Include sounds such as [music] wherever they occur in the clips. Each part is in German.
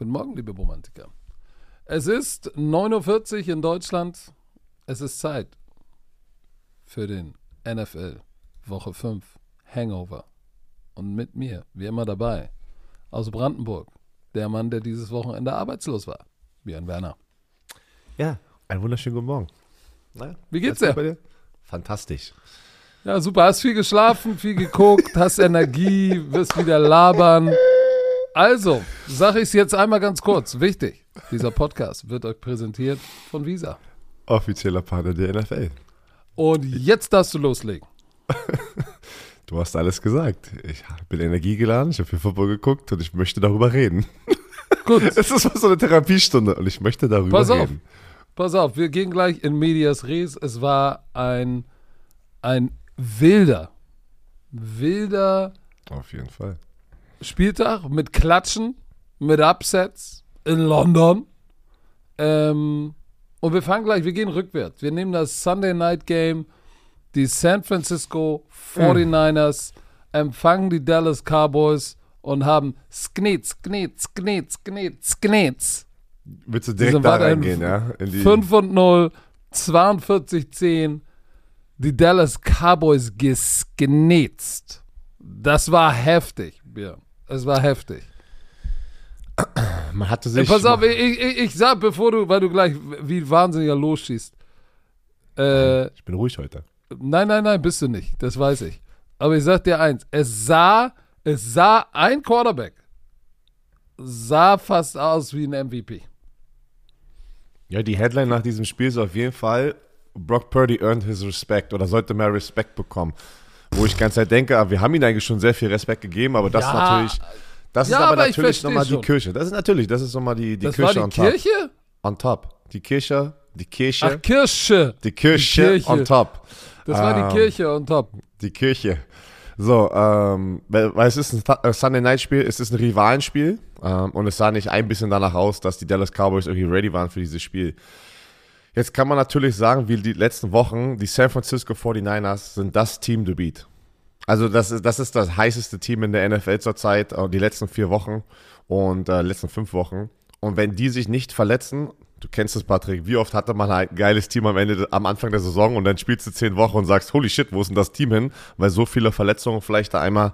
Guten Morgen, liebe Romantiker. Es ist 9.40 Uhr in Deutschland. Es ist Zeit für den NFL Woche 5 Hangover. Und mit mir, wie immer dabei, aus Brandenburg, der Mann, der dieses Wochenende arbeitslos war, Björn Werner. Ja, einen wunderschönen guten Morgen. Na, wie geht's dir? Fantastisch. Ja, super. Hast viel geschlafen, viel geguckt, hast Energie, wirst wieder labern. Also, sage ich es jetzt einmal ganz kurz. Wichtig: Dieser Podcast wird euch präsentiert von Visa. Offizieller Partner der NFL. Und jetzt darfst du loslegen. [laughs] du hast alles gesagt. Ich bin energiegeladen, ich habe viel Football geguckt und ich möchte darüber reden. Gut. [laughs] Es ist so eine Therapiestunde und ich möchte darüber Pass reden. Auf. Pass auf, wir gehen gleich in Medias Res. Es war ein, ein wilder, wilder. Auf jeden Fall. Spieltag mit Klatschen, mit Upsets in London. Ähm, und wir fangen gleich, wir gehen rückwärts. Wir nehmen das Sunday Night Game. Die San Francisco 49ers mhm. empfangen die Dallas Cowboys und haben Sknitz, Sknitz, Sknitz, Sknitz, Sknitz. Willst du direkt da reingehen, ja? In die 5 und 0, 42 10. Die Dallas Cowboys gesknitzt. Das war heftig, Björn. Es war heftig. Man hatte sich. Pass auf, ich, ich, ich, sag, bevor du, weil du gleich wie wahnsinniger losschießt. Äh, ich bin ruhig heute. Nein, nein, nein, bist du nicht. Das weiß ich. Aber ich sag dir eins: Es sah, es sah ein Quarterback sah fast aus wie ein MVP. Ja, die Headline nach diesem Spiel ist auf jeden Fall: Brock Purdy earned his respect oder sollte mehr Respekt bekommen. Wo ich ganz Zeit denke, ah, wir haben ihm eigentlich schon sehr viel Respekt gegeben, aber das ja, natürlich, das ja, ist aber, aber natürlich nochmal die Kirche. Das ist natürlich, das ist nochmal die, die das Kirche war die on Kirche? top. On top. Die Kirche, die Kirche. Ach, Kirche. Die Kirche, die Kirche. on top. Das war die ähm, Kirche on top. Die Kirche. So, ähm, weil, weil es ist ein äh, Sunday Night Spiel, es ist ein Rivalenspiel ähm, und es sah nicht ein bisschen danach aus, dass die Dallas Cowboys irgendwie ready waren für dieses Spiel. Jetzt kann man natürlich sagen, wie die letzten Wochen, die San Francisco 49ers sind das Team to beat. Also das ist, das ist das heißeste Team in der NFL zurzeit, äh, die letzten vier Wochen und äh, letzten fünf Wochen. Und wenn die sich nicht verletzen, du kennst es, Patrick, wie oft hatte man ein geiles Team am Ende, am Anfang der Saison und dann spielst du zehn Wochen und sagst, holy shit, wo ist denn das Team hin? Weil so viele Verletzungen vielleicht da einmal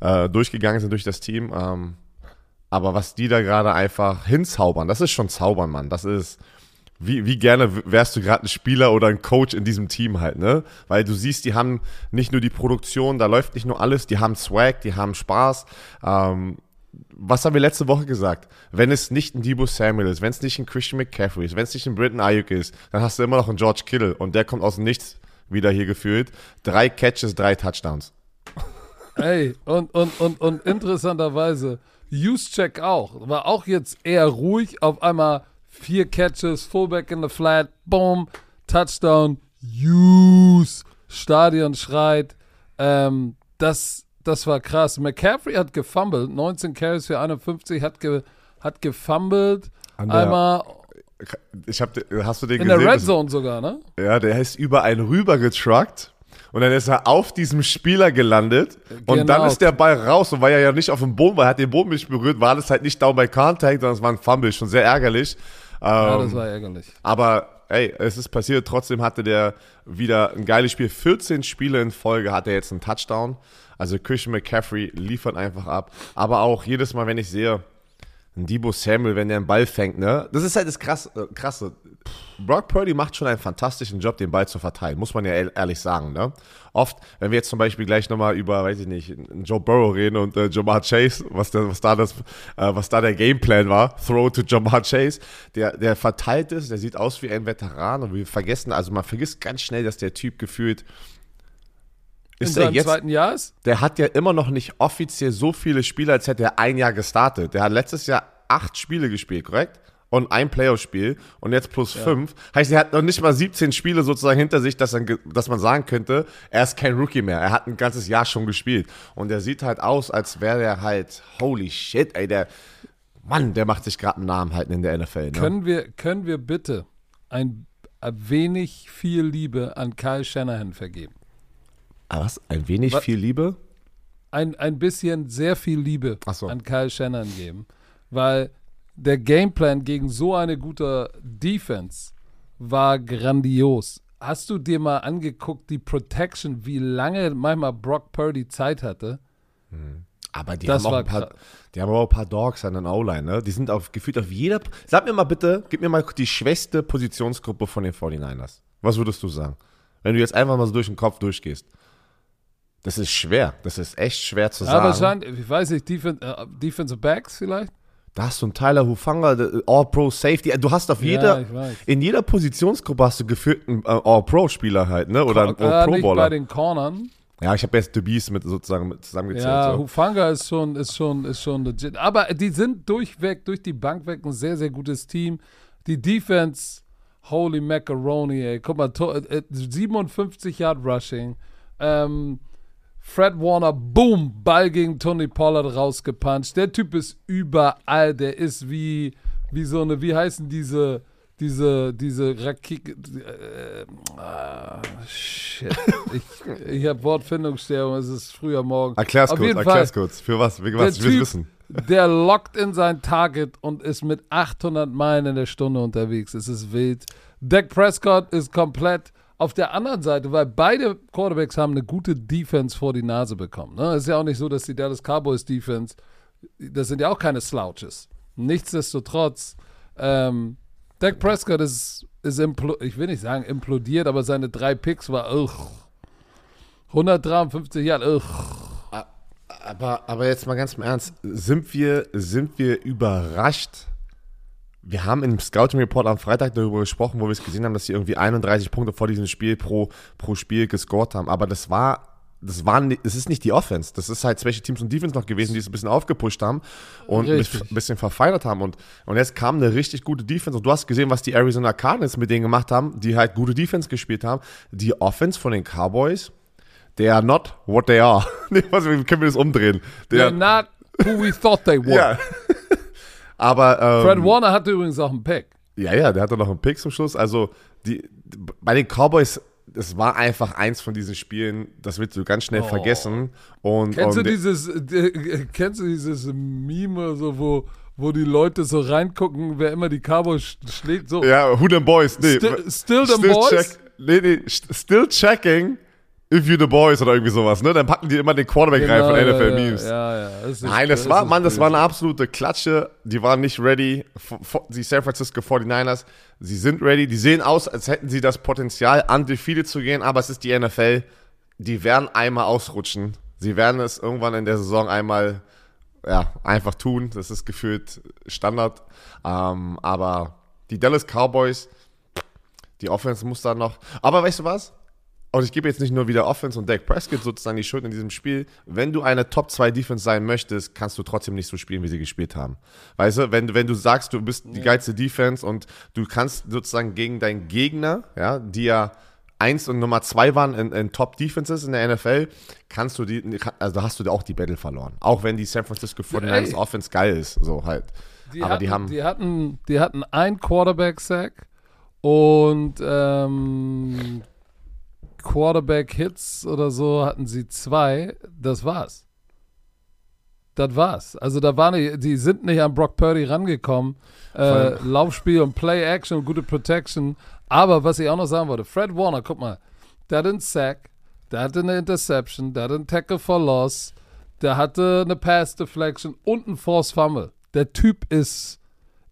äh, durchgegangen sind durch das Team. Ähm, aber was die da gerade einfach hinzaubern, das ist schon zaubern, Mann. Das ist, wie, wie gerne wärst du gerade ein Spieler oder ein Coach in diesem Team halt, ne? Weil du siehst, die haben nicht nur die Produktion, da läuft nicht nur alles, die haben Swag, die haben Spaß. Ähm, was haben wir letzte Woche gesagt? Wenn es nicht ein Debo Samuel ist, wenn es nicht ein Christian McCaffrey ist, wenn es nicht ein Britton Ayuk ist, dann hast du immer noch einen George Kittle und der kommt aus dem Nichts wieder hier gefühlt. Drei Catches, drei Touchdowns. [laughs] Ey, und, und, und, und interessanterweise, Use-Check auch. War auch jetzt eher ruhig, auf einmal vier Catches, Fullback in the flat, boom, Touchdown, use, Stadion schreit. Ähm, das, das war krass. McCaffrey hat gefumbled, 19 Carries für 51, hat, ge, hat gefumbled. Einmal ich hab, hast du den in gesehen? In der Red Zone sogar, ne? Ja, der ist über einen rüber getruckt und dann ist er auf diesem Spieler gelandet und genau. dann ist der Ball raus und weil er ja nicht auf dem Boden war, hat den Boden nicht berührt, war das halt nicht down by contact, sondern es war ein Fumble, schon sehr ärgerlich. Ja, das ähm, war ärgerlich. Aber ey, es ist passiert, trotzdem hatte der wieder ein geiles Spiel. 14 Spiele in Folge hat er jetzt einen Touchdown. Also Christian McCaffrey liefert einfach ab. Aber auch jedes Mal, wenn ich sehe, ein Debo Samuel, wenn der einen Ball fängt, ne? Das ist halt das krasse. Äh, krasse. Brock Purdy macht schon einen fantastischen Job, den Ball zu verteilen, muss man ja ehrlich sagen, ne? Oft, wenn wir jetzt zum Beispiel gleich nochmal über, weiß ich nicht, Joe Burrow reden und äh, Jamar Chase, was, der, was, da das, äh, was da der Gameplan war, Throw to Jamar Chase, der, der verteilt ist, der sieht aus wie ein Veteran und wir vergessen, also man vergisst ganz schnell, dass der Typ gefühlt ist in seinem jetzt, zweiten Jahr ist? Der hat ja immer noch nicht offiziell so viele Spiele, als hätte er ein Jahr gestartet. Der hat letztes Jahr acht Spiele gespielt, korrekt? Und ein Playoff-Spiel und jetzt plus ja. fünf. Heißt, er hat noch nicht mal 17 Spiele sozusagen hinter sich, dass, er, dass man sagen könnte, er ist kein Rookie mehr. Er hat ein ganzes Jahr schon gespielt. Und er sieht halt aus, als wäre er halt, holy shit, ey, der, Mann, der macht sich gerade einen Namen halten in der NFL. Ne? Können, wir, können wir bitte ein, ein wenig viel Liebe an Kyle Shanahan vergeben? Ah, was? Ein wenig was? viel Liebe? Ein, ein bisschen sehr viel Liebe so. an Kyle Shannon geben. Weil der Gameplan gegen so eine gute Defense war grandios. Hast du dir mal angeguckt, die Protection, wie lange manchmal Brock Purdy Zeit hatte? Aber die Das haben, auch war ein paar, krass. die haben auch ein paar Dogs an den O-Line, ne? Die sind auf, gefühlt auf jeder. Sag mir mal bitte, gib mir mal die schwächste Positionsgruppe von den 49ers. Was würdest du sagen? Wenn du jetzt einfach mal so durch den Kopf durchgehst. Das ist schwer. Das ist echt schwer zu Ja, sagen. wahrscheinlich, ich weiß nicht, Defen äh, Defensive Backs vielleicht? Da hast du einen Tyler Hufanga, der All-Pro Safety. Du hast auf jeder, weiß. in jeder Positionsgruppe hast du gefühlt einen äh, All-Pro-Spieler halt, ne? Oder einen äh, nicht bei All-Pro-Baller. den Cornern. Ja, ich habe jetzt Debis mit sozusagen mit zusammengezählt. Ja, so. Hufanga ist schon, ist schon, ist schon legit. Aber die sind durchweg, durch die Bank weg ein sehr, sehr gutes Team. Die Defense, holy macaroni, ey. Guck mal, to, äh, 57 Yard Rushing. Ähm, Fred Warner, boom, Ball gegen Tony Pollard rausgepuncht. Der Typ ist überall. Der ist wie, wie so eine, wie heißen diese, diese, diese Rakete. Äh, ah, shit. ich ich habe Wortfindungsstörung, es ist früher morgen. Erklär's Auf kurz, erklär's Fall, kurz. Für was? Für was? Ich will wissen. Der lockt in sein Target und ist mit 800 Meilen in der Stunde unterwegs. Es ist wild. Dak Prescott ist komplett auf der anderen Seite, weil beide Quarterbacks haben eine gute Defense vor die Nase bekommen. Ne? Es ist ja auch nicht so, dass die Dallas Cowboys Defense, das sind ja auch keine Slouches. Nichtsdestotrotz, ähm, Dak Prescott ist, ist ich will nicht sagen implodiert, aber seine drei Picks war, ugh. 153 Jahre, ugh. Aber, aber jetzt mal ganz im Ernst, sind wir, sind wir überrascht? Wir haben im Scouting Report am Freitag darüber gesprochen, wo wir es gesehen haben, dass sie irgendwie 31 Punkte vor diesem Spiel pro, pro Spiel gescored haben. Aber das war, das war, ni- das ist nicht die Offense. Das ist halt Special Teams und Defense noch gewesen, die es ein bisschen aufgepusht haben und ein bisschen verfeinert haben. Und, und jetzt kam eine richtig gute Defense. Und du hast gesehen, was die Arizona Cardinals mit denen gemacht haben, die halt gute Defense gespielt haben. Die Offense von den Cowboys, they are not what they are. [laughs] Nee, was, wie können wir das umdrehen? They're Der, not who we thought they [laughs] were. ja. Aber ähm, Fred Warner hatte übrigens auch einen Pick. ja, ja, der hatte noch einen Pick zum Schluss. Also die, bei den Cowboys, es war einfach eins von diesen Spielen, das willst du ganz schnell vergessen. Und, Kennst du und dieses, äh, kennst du dieses Meme, so, wo, wo die Leute so reingucken, wer immer die Cowboys sch- schlägt, so ja, who them boys? Nee, Still- still them boys? Check, nee, nee, st- still checking if you the boys oder irgendwie sowas, ne? Dann packen die immer den Quarterback rein Genau, von ja, NFL ja, Memes. Ja, ja. Das Nein, das war, ist Mann, das war eine absolute Klatsche. Die waren nicht ready. Die San Francisco 49ers, sie sind ready. Die sehen aus, als hätten sie das Potenzial, undefeated zu gehen, aber es ist die NFL. Die werden einmal ausrutschen. Sie werden es irgendwann in der Saison einmal, ja, einfach tun. Das ist gefühlt Standard. Ähm, aber die Dallas Cowboys, die Offense muss da noch. Aber weißt du was? Und ich gebe jetzt nicht nur wieder Offense und Dak Prescott sozusagen die Schuld in diesem Spiel. Wenn du eine Top 2 Defense sein möchtest, kannst du trotzdem nicht so spielen, wie sie gespielt haben. Weißt du, wenn, wenn du sagst, du bist die geilste Defense und du kannst sozusagen gegen deinen Gegner, ja, die ja eins und Nummer zwei waren in, in Top Defenses in der NFL, kannst du die, also hast du auch die Battle verloren. Auch wenn die San Francisco 49ers Ey. Offense geil ist, so halt. Die Aber hatten, die haben, die hatten, die hatten ein Quarterback-Sack und ähm, Quarterback-Hits oder so hatten sie zwei. Das war's. Das war's. Also da waren die, die sind nicht an Brock Purdy rangekommen. Äh, Laufspiel und Play-Action und gute Protection. Aber was ich auch noch sagen wollte, Fred Warner, guck mal, der hat einen Sack, der hatte eine Interception, der hatte einen Tackle for Loss, der hatte eine Pass Deflection und einen Force Fumble. Der Typ ist,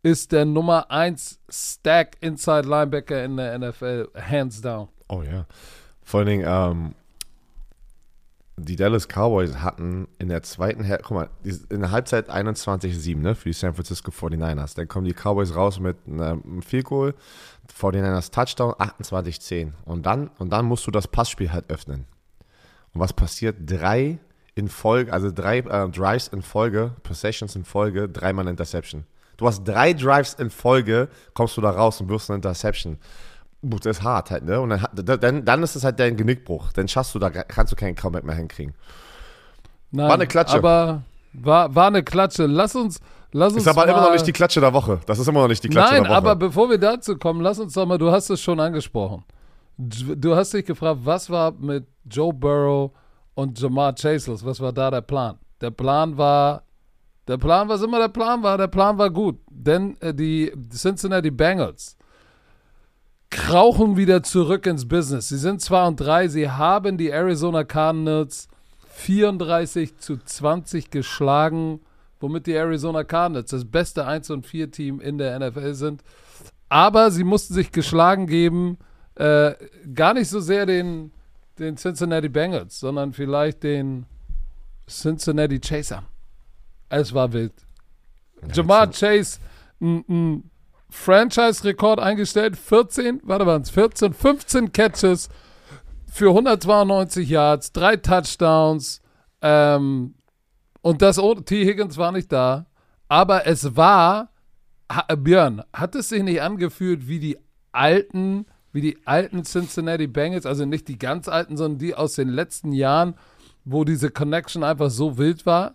ist der Nummer 1 Stack Inside Linebacker in der NFL, hands down. Oh ja. Vor allen Dingen, ähm, die Dallas Cowboys hatten in der zweiten Hälfte, guck mal, in der Halbzeit 21-7, ne, für die San Francisco 49ers. Dann kommen die Cowboys raus mit einem Field Goal, 49ers Touchdown, 28-10. Und dann, und dann musst du das Passspiel halt öffnen. Und was passiert? Drei in Folge, also drei äh, Drives in Folge, Possessions in Folge, dreimal Interception. Du hast drei Drives in Folge, kommst du da raus und wirst eine Interception. Das ist hart halt, ne? Und dann, dann, dann ist es halt dein Genickbruch. Dann schaffst du da, kannst du keinen Comeback mehr hinkriegen. Nein, War eine Klatsche. Aber war, war eine Klatsche. Lass uns, lass uns Ist aber immer noch nicht die Klatsche der Woche. Das ist immer noch nicht die Klatsche Nein, der Woche. aber bevor wir dazu kommen, lass uns doch mal, du hast es schon angesprochen. Du hast dich gefragt, was war mit Joe Burrow und Jamar Chase los? Was war da der Plan? Der Plan war Der Plan, was immer der Plan war, der Plan war gut. Denn äh, die Cincinnati Bengals krauchen wieder zurück ins Business. Sie sind 2 und 3, sie haben die Arizona Cardinals 34 zu 20 geschlagen, womit die Arizona Cardinals das beste 1 und 4 Team in der NFL sind. Aber sie mussten sich geschlagen geben, äh, gar nicht so sehr den, den Cincinnati Bengals, sondern vielleicht den Cincinnati Chaser. Es war wild. Jamar Chase, ein Franchise-Rekord eingestellt. 14, warte mal, 14, 15 Catches für 192 Yards, drei Touchdowns. Ähm, und das T. Higgins war nicht da. Aber es war, ha, Björn, hat es sich nicht angefühlt wie die alten, wie die alten Cincinnati Bengals, also nicht die ganz alten, sondern die aus den letzten Jahren, wo diese Connection einfach so wild war?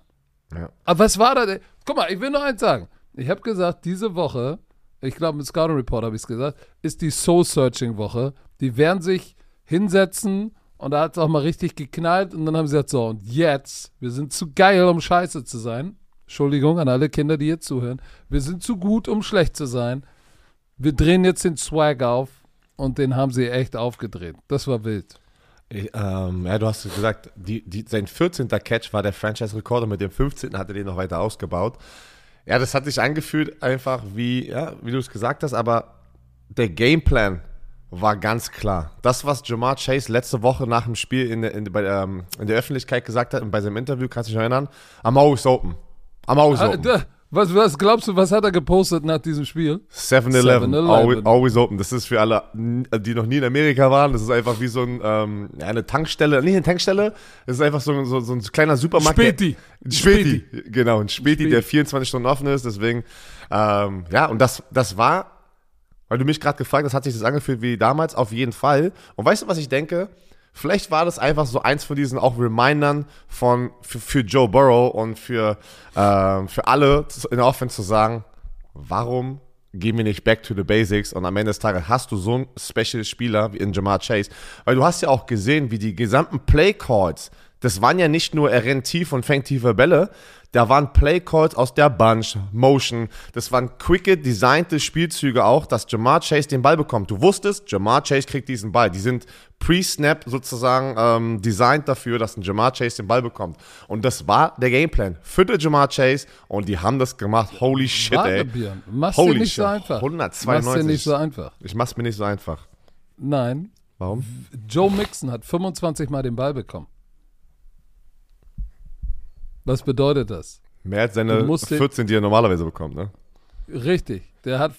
Ja. Aber was war da? Guck mal, ich will nur eins sagen. Ich habe gesagt, diese Woche ich glaube mit Scouting Report habe ich es gesagt, ist die Soul-Searching-Woche. Die werden sich hinsetzen und da hat es auch mal richtig geknallt und dann haben sie gesagt, so und jetzt, wir sind zu geil, um scheiße zu sein. Entschuldigung an alle Kinder, die hier zuhören. Wir sind zu gut, um schlecht zu sein. Wir drehen jetzt den Swag auf und den haben sie echt aufgedreht. Das war wild. Ich, ähm, ja, du hast gesagt, die, die, sein 14. Catch war der Franchise-Rekorder, mit dem 15. hat er den noch weiter ausgebaut. Ja, das hat sich angefühlt einfach wie, ja, wie du es gesagt hast, aber der Gameplan war ganz klar. Das, was Jamar Chase letzte Woche nach dem Spiel in der, in, bei, ähm, in der Öffentlichkeit gesagt hat und bei seinem Interview, kannst du dich erinnern? I'm always open. I'm always ah, open. Was, was glaubst du, was hat er gepostet nach diesem Spiel? 7-Eleven, always, always, open. Das ist für alle, die noch nie in Amerika waren, das ist einfach wie so ein, ähm, eine Tankstelle, nicht eine Tankstelle, das ist einfach so, so, so ein kleiner Supermarkt. Späti. Späti, genau, ein Späti, Späti, der 24 Stunden offen ist, deswegen, ähm, ja, und das, das war, weil du mich gerade gefragt hast, hat sich das angefühlt wie damals, auf jeden Fall. Und weißt du, was ich denke? Vielleicht war das einfach so eins von diesen auch Remindern von, für, für Joe Burrow und für, äh, für alle in der Offense zu sagen, warum gehen wir nicht back to the basics und am Ende des Tages hast du so einen Special-Spieler wie in Jamar Chase, weil du hast ja auch gesehen, wie die gesamten Play-Calls, das waren ja nicht nur, er rennt tief und fängt tiefe Bälle, da waren Playcalls aus der Bunch, Motion. Das waren quicke, designte Spielzüge auch, dass Jamar Chase den Ball bekommt. Du wusstest, Jamar Chase kriegt diesen Ball. Die sind pre-snap sozusagen ähm, designt dafür, dass ein Jamar Chase den Ball bekommt. Und das war der Gameplan für den Jamar Chase und die haben das gemacht. Holy shit, ey. Mach's Holy dir nicht shit. so einfach. 192. Mach's dir nicht so einfach. Ich mach's mir nicht so einfach. Nein. Warum? Joe Mixon hat 25 Mal den Ball bekommen. Was bedeutet das? Mehr als seine 14, die er normalerweise bekommt, ne? Richtig. Der hat,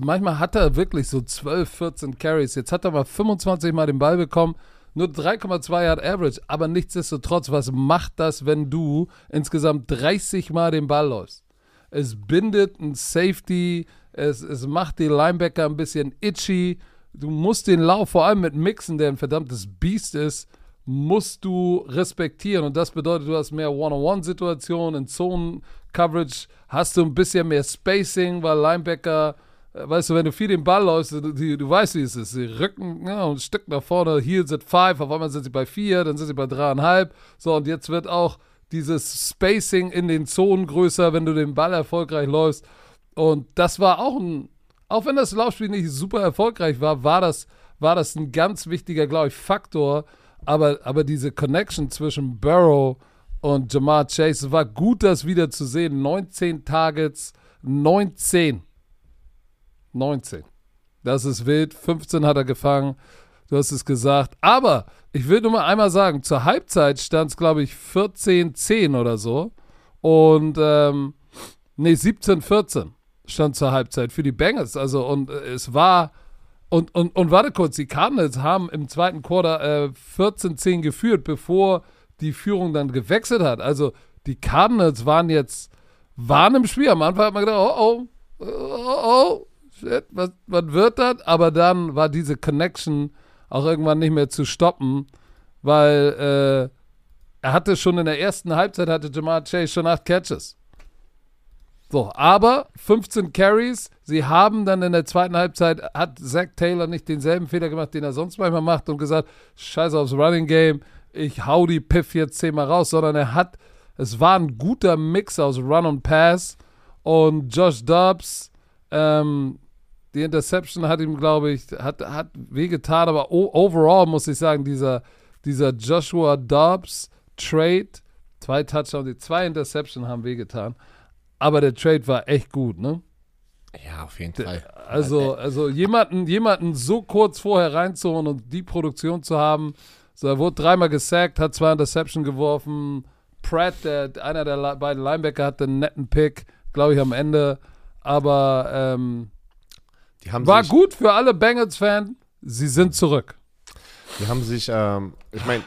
manchmal hat er wirklich so 12, 14 Carries. Jetzt hat er mal 25 Mal den Ball bekommen. Nur 3,2 Yard Average. Aber nichtsdestotrotz, was macht das, wenn du insgesamt 30 Mal den Ball läufst? Es bindet ein Safety. Es, es macht die Linebacker ein bisschen itchy. Du musst den Lauf, vor allem mit Mixen, der ein verdammtes Biest ist, musst du respektieren. Und das bedeutet, du hast mehr One-on-One-Situationen, in Zonen-Coverage hast du ein bisschen mehr Spacing, weil Linebacker, äh, weißt du, wenn du viel den Ball läufst, du, du weißt, wie es ist. Sie rücken ja, ein Stück nach vorne, Heels at five, auf einmal sind sie bei vier, dann sind sie bei dreieinhalb. So, und jetzt wird auch dieses Spacing in den Zonen größer, wenn du den Ball erfolgreich läufst. Und das war auch ein, auch wenn das Laufspiel nicht super erfolgreich war, war das, war das ein ganz wichtiger, glaube ich, Faktor, aber, aber diese Connection zwischen Burrow und Jamar Chase, war gut, das wieder zu sehen. 19 Targets, 19. 19. Das ist wild. 15 hat er gefangen. Du hast es gesagt. Aber ich will nur mal einmal sagen, zur Halbzeit stand es, glaube ich, 14-10 oder so. Und, ähm, nee, 17-14 stand zur Halbzeit für die Bengals. Also, und äh, es war und, und, und warte kurz, die Cardinals haben im zweiten Quarter äh, 14-10 geführt, bevor die Führung dann gewechselt hat. Also die Cardinals waren jetzt, waren im Spiel. Am Anfang hat man gedacht, oh, oh, oh, oh, shit, was, was wird das? Aber dann war diese Connection auch irgendwann nicht mehr zu stoppen, weil äh, er hatte schon in der ersten Halbzeit, hatte Jamar Chase schon acht Catches. So, aber 15 Carries. Sie haben dann in der zweiten Halbzeit, hat Zach Taylor nicht denselben Fehler gemacht, den er sonst manchmal macht und gesagt, scheiße aufs Running Game, ich hau die Piff jetzt zehnmal raus, sondern er hat, es war ein guter Mix aus Run und Pass und Josh Dobbs, ähm, die Interception hat ihm, glaube ich, hat, hat wehgetan, aber overall muss ich sagen, dieser, dieser Joshua Dobbs Trade, zwei Touchdowns, die zwei Interception haben wehgetan, aber der Trade war echt gut, ne? Ja, auf jeden Fall. Also, also jemanden, jemanden so kurz vorher reinzuholen und die Produktion zu haben, so, er wurde dreimal gesackt, hat zwei Interception geworfen. Pratt, der, einer der beiden Linebacker, hatte einen netten Pick, glaube ich, am Ende. Aber ähm, war gut für alle Bengals-Fans. Sie sind zurück. Die haben sich, ähm, ich meine,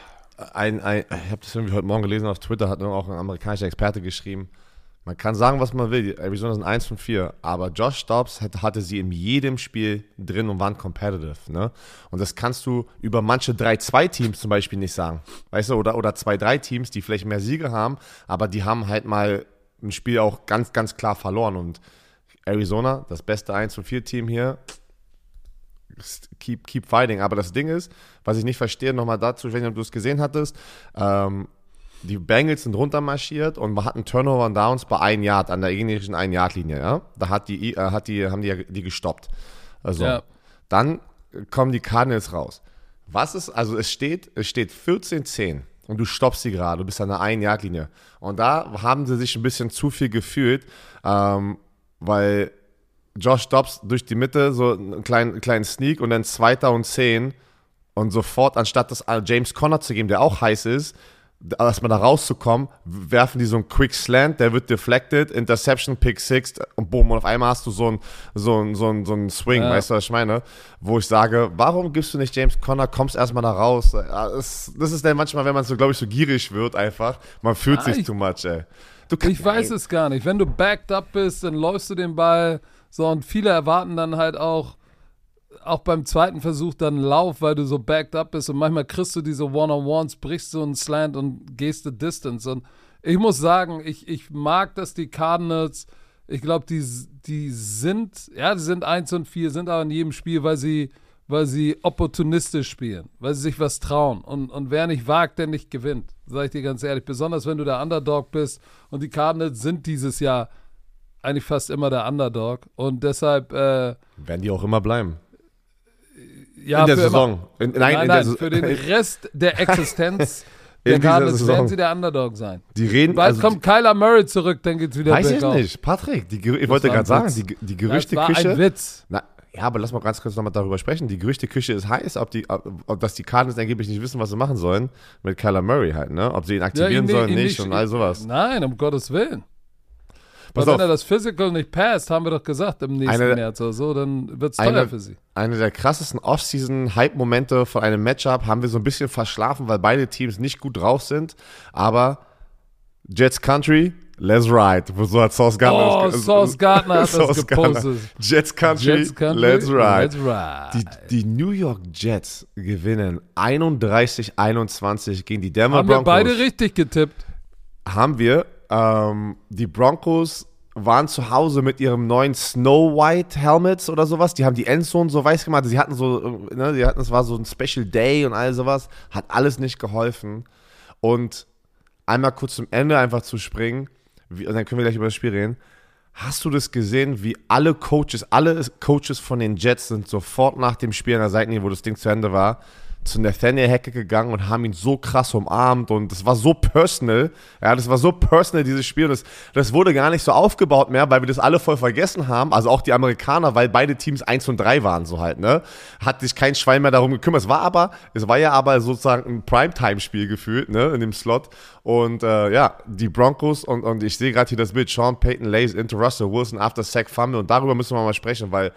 ein, ein, ich habe das irgendwie heute Morgen gelesen auf Twitter, hat auch ein amerikanischer Experte geschrieben. Man kann sagen, was man will. Arizona sind 1 von 4, aber Josh Dobbs hatte sie in jedem Spiel drin und waren competitive. Ne? Und das kannst du über manche 3-2-Teams zum Beispiel nicht sagen. Weißt du, oder, oder 2-3-Teams, die vielleicht mehr Siege haben, aber die haben halt mal ein Spiel auch ganz, ganz klar verloren. Und Arizona, das beste 1 von 4 Team hier, keep, keep fighting. Aber das Ding ist, was ich nicht verstehe, nochmal dazu, ich weiß nicht, ob du es gesehen hattest, ähm, die Bengals sind runtermarschiert und man hat einen Turnover und Downs bei 1 Yard, an der gegnerischen 1 Yard Linie, ja. Da hat die, äh, hat die, haben die, die gestoppt. Also, ja. dann kommen die Cardinals raus. Was ist, also es steht, es steht 14-10 und du stoppst sie gerade, du bist an der 1 Yard Linie. Und da haben sie sich ein bisschen zu viel gefühlt, ähm, weil Josh Dobbs durch die Mitte so einen kleinen, kleinen Sneak und dann Zweiter und 10 und sofort, anstatt das James Conner zu geben, der auch heiß ist, erstmal da rauszukommen, werfen die so einen Quick Slant, der wird deflected, Interception, Pick Six und boom, und auf einmal hast du so einen so ein, so ein, so ein Swing, ja. weißt du, was ich meine? Wo ich sage, warum gibst du nicht James Conner, kommst erstmal da raus? Das, das ist dann manchmal, wenn man so, glaube ich, so gierig wird einfach, man fühlt ah, sich ich, too much, ey. Ich weiß es gar nicht. Wenn du backed up bist, dann läufst du den Ball so und viele erwarten dann halt auch, auch beim zweiten Versuch dann Lauf, weil du so backed up bist und manchmal kriegst du diese One-on-Ones, brichst so einen Slant und gehst the Distance. Und ich muss sagen, ich, ich mag, dass die Cardinals, ich glaube, die, die sind, ja, die sind 1 und 4, sind aber in jedem Spiel, weil sie, weil sie opportunistisch spielen, weil sie sich was trauen. Und, und wer nicht wagt, der nicht gewinnt, sage ich dir ganz ehrlich. Besonders wenn du der Underdog bist. Und die Cardinals sind dieses Jahr eigentlich fast immer der Underdog. Und deshalb. Äh, Werden die auch immer bleiben ja, in der Saison. In, nein, nein, nein für den [laughs] Rest der Existenz [laughs] der Cardinals werden sie der Underdog sein. Die reden, Bald also kommt Kyler Murray zurück, dann geht's wieder Weiß ich nicht. Patrick, die, ich wollte gerade sagen, die, die Gerüchteküche. Das war ein Witz. Na, ja, aber lass mal ganz kurz nochmal darüber sprechen. Die Gerüchteküche ist heiß, ob, die, ob, dass die Cardinals angeblich nicht wissen, was sie machen sollen mit Kyler Murray halt, ne? Ob sie ihn aktivieren ja, ihn, sollen, ihn nicht, nicht und all sowas. Nein, um Gottes Willen. Pass wenn er das Physical nicht passt, haben wir doch gesagt im nächsten eine, März oder so, dann wird es teuer für sie. Eine der krassesten Off-Season-Hype-Momente von einem Matchup haben wir so ein bisschen verschlafen, weil beide Teams nicht gut drauf sind. Aber Jets Country, let's ride. So hat Sauce Gardner oh, das Sauce Gardner hat [laughs] das gepostet. Jets Country, Jets Country, let's ride. Let's ride. Die, die, New York Jets gewinnen 31-21 gegen die Denver haben Broncos. Haben wir beide richtig getippt. Haben wir. Ähm, die Broncos waren zu Hause mit ihrem neuen Snow White Helmets oder sowas. Die haben die Endzone so weiß gemacht. Sie hatten so, ne, die hatten, es war so ein Special Day und all sowas. Hat alles nicht geholfen. Und einmal kurz zum Ende einfach zu springen, wie, und dann können wir gleich über das Spiel reden. Hast du das gesehen, wie alle Coaches, alle Coaches von den Jets sind sofort nach dem Spiel an der Seitenlinie, wo das Ding zu Ende war, zu Nathaniel Hecke gegangen und haben ihn so krass umarmt und das war so personal. Ja, das war so personal, dieses Spiel. Das, das wurde gar nicht so aufgebaut mehr, weil wir das alle voll vergessen haben. Also auch die Amerikaner, weil beide Teams 1 und 3 waren, so halt, ne? Hat sich kein Schwein mehr darum gekümmert. Es war aber, es war ja aber sozusagen ein Primetime-Spiel gefühlt, ne? In dem Slot. Und äh, ja, die Broncos und, und ich sehe gerade hier das Bild, Sean Payton Lays into Russell Wilson after sack fumble und darüber müssen wir mal sprechen, weil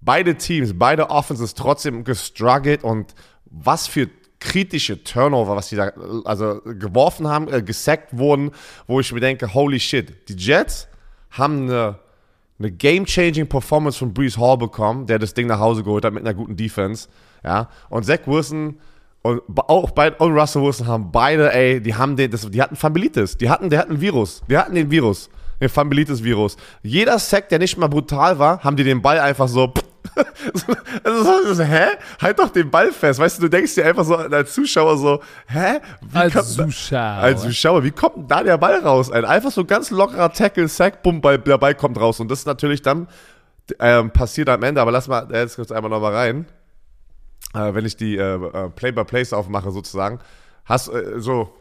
beide Teams, beide Offenses trotzdem gestruggelt und was für kritische Turnover, was die da also geworfen haben, äh, gesackt wurden, wo ich mir denke, holy shit, die Jets haben eine, eine game-changing Performance von Brees Hall bekommen, der das Ding nach Hause geholt hat mit einer guten Defense, ja, und Zach Wilson und auch beide und Russell Wilson haben beide, ey, die haben den, das, die hatten Familitis, die hatten, die hatten Virus, die hatten den Virus, den Familitis-Virus. Jeder Sack, der nicht mal brutal war, haben die den Ball einfach so pff, [laughs] also, so, hä? Halt doch den Ball fest. Weißt du, du denkst dir einfach so als Zuschauer so, hä? Wie als kommt, Zuschauer. Als Zuschauer, wie kommt denn da der Ball raus? Ein einfach so ganz lockerer Tackle, Sack, bumm, Ball, der Ball kommt raus. Und das ist natürlich dann ähm, passiert am Ende. Aber lass mal jetzt kurz einmal nochmal rein. Äh, wenn ich die äh, äh, Play-by-Plays aufmache sozusagen. Hast äh, so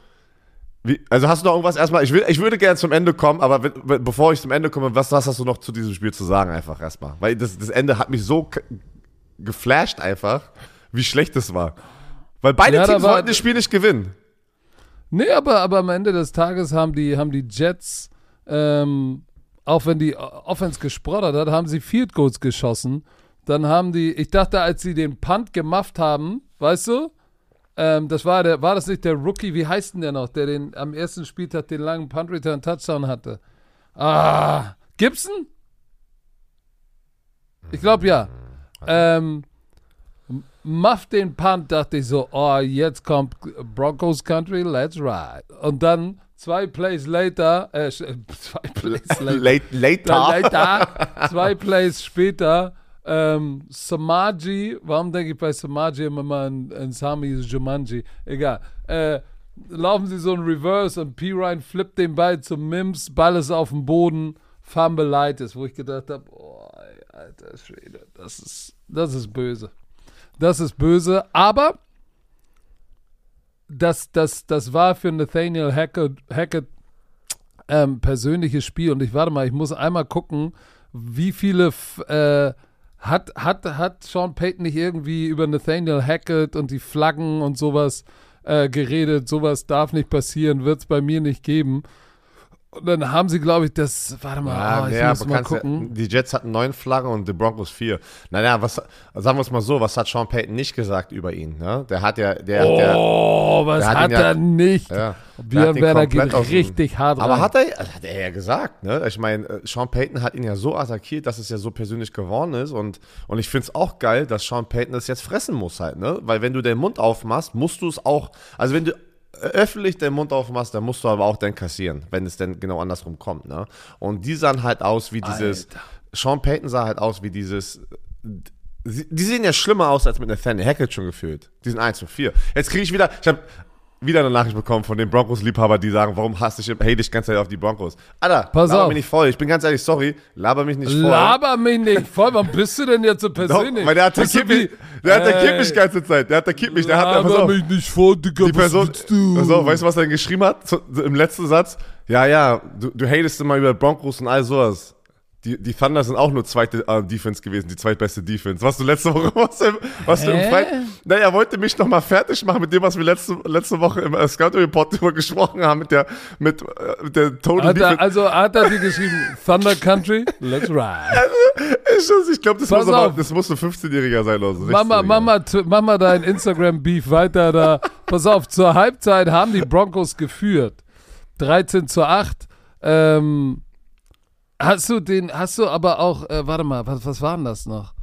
wie, also hast du noch irgendwas erstmal? Ich, will, ich würde gerne zum Ende kommen, aber wenn, bevor ich zum Ende komme, was, was, hast du noch zu diesem Spiel zu sagen einfach erstmal? Weil das, das Ende hat mich so geflasht einfach, wie schlecht es war. Weil beide ja, Teams wollten das Spiel nicht gewinnen. Nee, aber, aber am Ende des Tages haben die, haben die Jets, ähm, auch wenn die Offense gesprottert hat, haben sie Field Goals geschossen. Dann haben die, ich dachte, als sie den Punt gemacht haben, weißt du, ähm, das war der, war das nicht der Rookie, wie heißt denn der noch, der den am ersten Spieltag den langen Punt Return Touchdown hatte? Ah, Gibson? Ich glaube ja. Ähm, Muff den Punt, dachte ich so, oh, jetzt kommt Broncos Country, let's ride. Und dann zwei Plays later, äh, [laughs] zwei Plays later, [laughs] late, later. later zwei Plays später ähm, Samaji, warum denke ich bei Samaji immer an, an Sami Jumanji? Egal. Äh, laufen sie so ein Reverse und P. Ryan flippt den Ball zum Mims, Ball ist auf dem Boden, Fumble-Leites, wo ich gedacht habe, oh, alter Schwede, das ist, das ist böse. Das ist böse, aber das, das, das war für Nathaniel Hackett, Hackett ähm, persönliches Spiel und ich warte mal, ich muss einmal gucken, wie viele äh, hat, hat, hat Sean Payton nicht irgendwie über Nathaniel Hackett und die Flaggen und sowas äh, geredet? Sowas darf nicht passieren, wird es bei mir nicht geben. Und dann haben sie, glaube ich, das, warte mal, ja, oh, ich ja, muss mal gucken. Ja, die Jets hatten neun Flaggen und die Broncos vier. Naja, was, sagen wir es mal so, was hat Sean Payton nicht gesagt über ihn? Ne? Der hat ja, der, oh, der, was der hat, hat er nicht? Ja, Björn Werner geht richtig hart Aber rein. hat er, hat er ja gesagt, ne? Ich meine, äh, Sean Payton hat ihn ja so attackiert, dass es ja so persönlich geworden ist und, und ich finde es auch geil, dass Sean Payton das jetzt fressen muss halt, ne? Weil wenn du den Mund aufmachst, musst du es auch, also wenn du öffentlich den Mund aufmachst, dann musst du aber auch dann kassieren, wenn es denn genau andersrum kommt. Ne? Und die sahen halt aus wie dieses. Alter. Sean Payton sah halt aus wie dieses. Die sehen ja schlimmer aus als mit Nathaniel Hackett schon gefühlt. Die sind 1 zu 4. Jetzt kriege ich wieder. Ich habe wieder eine Nachricht bekommen von den Broncos-Liebhabern, die sagen, warum hast du hey dich ganz Zeit auf die Broncos? Alter, Pass laber auf. mich nicht voll. Ich bin ganz ehrlich, sorry, laber mich nicht voll. Laber mich nicht voll. Warum bist du denn jetzt so [laughs] persönlich? Doch, weil der attackiert mich, der attackiert mich die ganze Zeit. Der attackiert mich. Der hat, laber pass auf, mich nicht voll, Digga, die Person, du? Auf, weißt du, was er geschrieben hat? So, im letzten Satz? Ja, ja, du, du hatest immer über Broncos und all sowas. Die, die Thunder sind auch nur zweite äh, Defense gewesen, die zweitbeste Defense. Was du letzte Woche, [laughs] was, im, was du im Freitag. Naja, wollte mich nochmal fertig machen mit dem, was wir letzte, letzte Woche im äh, Scout Report [laughs] drüber gesprochen haben, mit der, mit, äh, mit der Total hat er, Also hat er dir geschrieben, [laughs] Thunder Country, let's ride. Also, ich, ich glaube, das, muss aber, das muss ein 15-Jähriger sein oder so. Mama, Mama, Mama dein Instagram-Beef weiter da. Pass auf, zur Halbzeit haben die Broncos geführt. 13 zu 8. Ähm, Hast du den, hast du aber auch, äh, warte mal, was, was war denn das noch?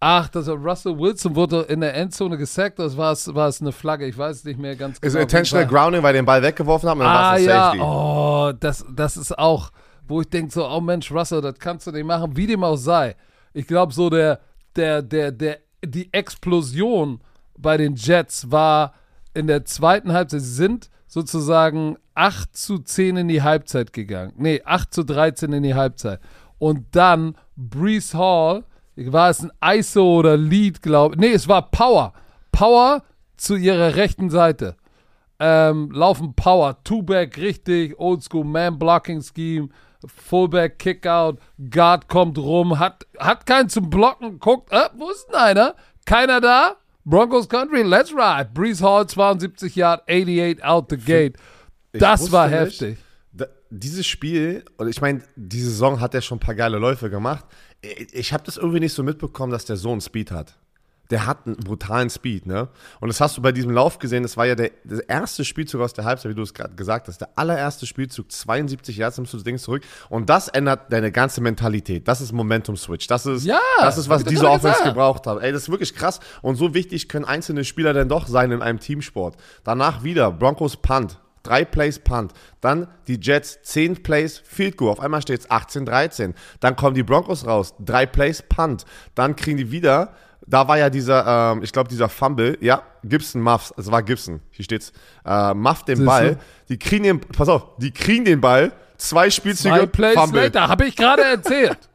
Ach, das war Russell Wilson wurde in der Endzone gesackt, das war es, war es eine Flagge, ich weiß nicht mehr ganz genau. Ist intentional grounding, weil den Ball weggeworfen haben und dann ah, war es ja. Safety. Oh, das, das ist auch, wo ich denke so, oh Mensch, Russell, das kannst du nicht machen, wie dem auch sei. Ich glaube so der, der, der, der, die Explosion bei den Jets war in der zweiten Halbzeit, sie sind sozusagen 8 zu 10 in die Halbzeit gegangen. Nee, 8 zu 13 in die Halbzeit. Und dann Brees Hall, war es ein ISO oder Lead, glaube ich. Nee, es war Power. Power zu ihrer rechten Seite. Ähm, laufen Power, Two-Back richtig, Oldschool Man-Blocking-Scheme, Fullback, Kickout, Guard kommt rum, hat, hat keinen zum Blocken, guckt, äh, wo ist denn einer? Keiner da? Broncos Country, let's ride. Breeze Hall, 72 Yard, 88 out the gate. Das war heftig. Nicht, dieses Spiel, und ich meine, die Saison hat er schon ein paar geile Läufe gemacht. Ich habe das irgendwie nicht so mitbekommen, dass der so einen Speed hat der hat einen brutalen Speed, ne? Und das hast du bei diesem Lauf gesehen, das war ja der, der erste Spielzug aus der Halbzeit, wie du es gerade gesagt hast. Der allererste Spielzug, 72 Yards, nimmst du das Ding zurück. Und das ändert deine ganze Mentalität. Das ist Momentum-Switch. Das ist, ja, das ist, was diese Offense gebraucht hat. Ey, das ist wirklich krass. Und so wichtig können einzelne Spieler denn doch sein in einem Teamsport. Danach wieder, Broncos Punt. drei Plays Punt. Dann die Jets, zehn Plays Field Goal. Auf einmal steht es 18-13. Dann kommen die Broncos raus, drei Plays Punt. Dann kriegen die wieder, da war ja dieser, ähm, ich glaube, dieser Fumble, ja, Gibson Muffs, es war Gibson, hier steht's, äh, Muff den? Ball, die kriegen den, pass auf, die kriegen den Ball, zwei Spielzüge, Zwei Plays Fumble. later, habe ich gerade erzählt. [laughs]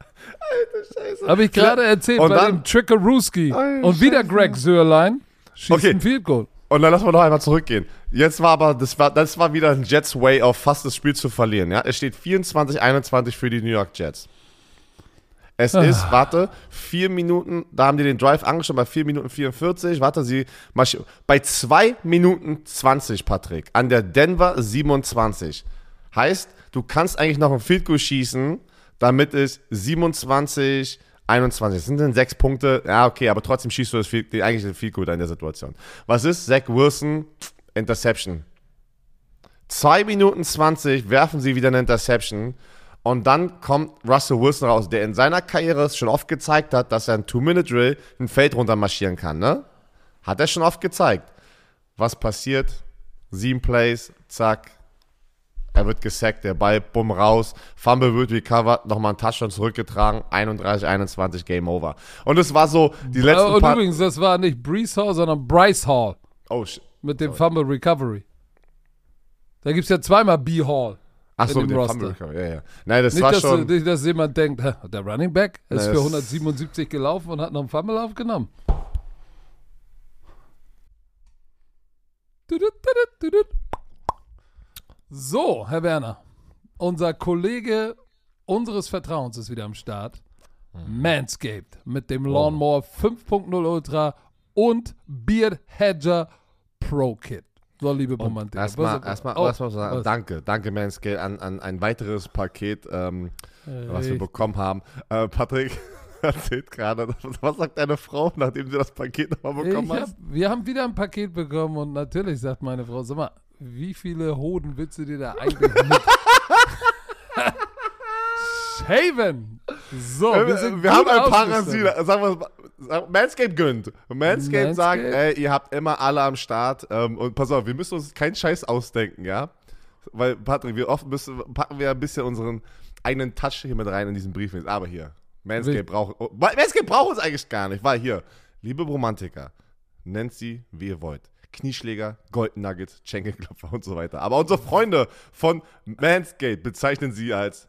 Scheiße. Habe ich gerade erzählt Und bei dann- dem Trickeruski. Alter, Und wieder Scheiße. Greg Sörlein schießt Okay. ein Field Goal. Und dann lassen wir noch einmal zurückgehen. Jetzt war aber, das war, das war wieder ein Jets Way auf fast das Spiel zu verlieren. Ja? Es steht 24-21 für die New York Jets. Es Ah. ist, warte, vier Minuten, da haben die den Drive angeschaut, bei 4 Minuten 44, warte, sie, bei 2 Minuten 20, Patrick, an der Denver 27. Heißt, du kannst eigentlich noch ein Field Goal schießen, damit es 27, 21. Das sind dann sechs Punkte. Ja, okay, aber trotzdem schießt du das Field, die eigentliche Field Goal in der Situation. Was ist? Zach Wilson, Interception. 2 Minuten 20 werfen sie wieder eine Interception. Und dann kommt Russell Wilson raus, der in seiner Karriere schon oft gezeigt hat, dass er ein Two-Minute-Drill ein Feld runter marschieren kann, ne? Hat er schon oft gezeigt. Was passiert? Sieben Plays, zack. Er wird gesackt, der Ball, bumm, raus. Fumble wird recovered, nochmal ein Touchdown zurückgetragen. 31, 21, Game Over. Und es war so, die Äh, letzten und paar... übrigens, das war nicht Brees Hall, sondern Bryce Hall Oh, shit. mit dem Fumble Recovery. Da gibt es ja zweimal B Hall. Ach so, dem Roster. Ja, ja. Nein, das Nicht war dass, schon... nicht, dass jemand denkt, "Hä, der Running Back ist für das- 177 gelaufen und hat noch einen Fumble aufgenommen. So, Herr Werner, unser Kollege unseres Vertrauens ist wieder am Start. Mhm. Manscaped mit Oh. dem Lawnmower 5.0 Ultra und Beard Hedger Pro Kit. So, liebe Romantiker. Erstmal, erstmal, oh, erstmal sagen, was? danke, danke Manscaped an, an ein weiteres Paket, ähm, was wir bekommen haben. Äh, Patrick [laughs] erzählt gerade, [laughs] was- sagt deine Frau, nachdem sie das Paket nochmal bekommen Ich hab, wir haben wieder ein Paket bekommen und natürlich sagt meine Frau, sag mal, wie viele Hoden willst du dir da eigentlich [laughs] mit shaven? So, wir, Wir, sind wir haben ein ausgestattet. Parasit, sagen wir sagen- Manscaped gönnt. Manscaped sagt, Manscaped? ey, ihr habt immer alle am Start ähm, und pass auf, wir müssen uns keinen Scheiß ausdenken, ja? Weil, Patrick, wir oft müssen, packen wir ein bisschen unseren eigenen Touch hier mit rein in diesen Brief. Aber hier, Manscaped braucht, oh, Manscaped braucht uns eigentlich gar nicht, weil hier, liebe Romantiker, nennt sie, wie ihr wollt. Knieschläger, Golden Nuggets, Schenkelklopfer und so weiter. Aber unsere Freunde von Manscaped bezeichnen sie als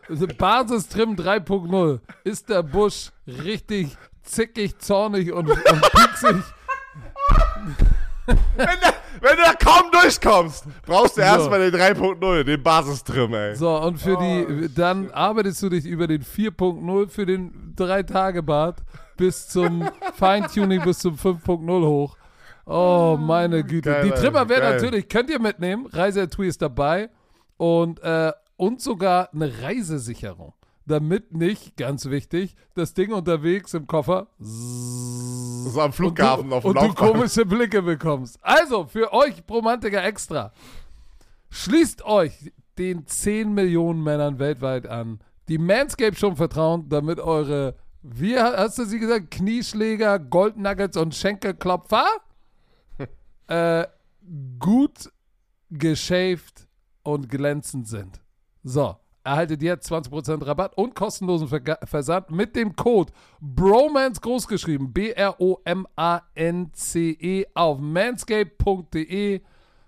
Basistrim 3.0 ist der Busch richtig zickig, zornig und, und pieksig. wenn, du, wenn du da kaum durchkommst, brauchst du So. erstmal den 3.0, den Basistrim, ey. So, und für Oh, die, dann arbeitest du dich über den 4.0 für den 3-Tage-Bad bis zum Feintuning bis zum 5.0 hoch. Oh, meine Güte. Geil, die Trimmer werden geil. natürlich, könnt ihr mitnehmen. Reisetui ist dabei. Und, äh, und sogar eine Reisesicherung. Damit nicht, ganz wichtig, das Ding unterwegs im Koffer So am Flughafen und du, auf dem und du komische Blicke bekommst. Also, für euch Romantiker extra. Schließt euch den 10 Millionen Männern weltweit an, die Manscape schon vertrauen, damit eure, wie hast du sie gesagt, Knieschläger, Goldnuggets und Schenkelklopfer [laughs] äh, gut geschäft und glänzend sind. So, erhaltet jetzt 20% Rabatt und kostenlosen Ver Versand mit dem Code BROMANCE großgeschrieben, B-R-O-M-A-N-C-E auf manscape.de.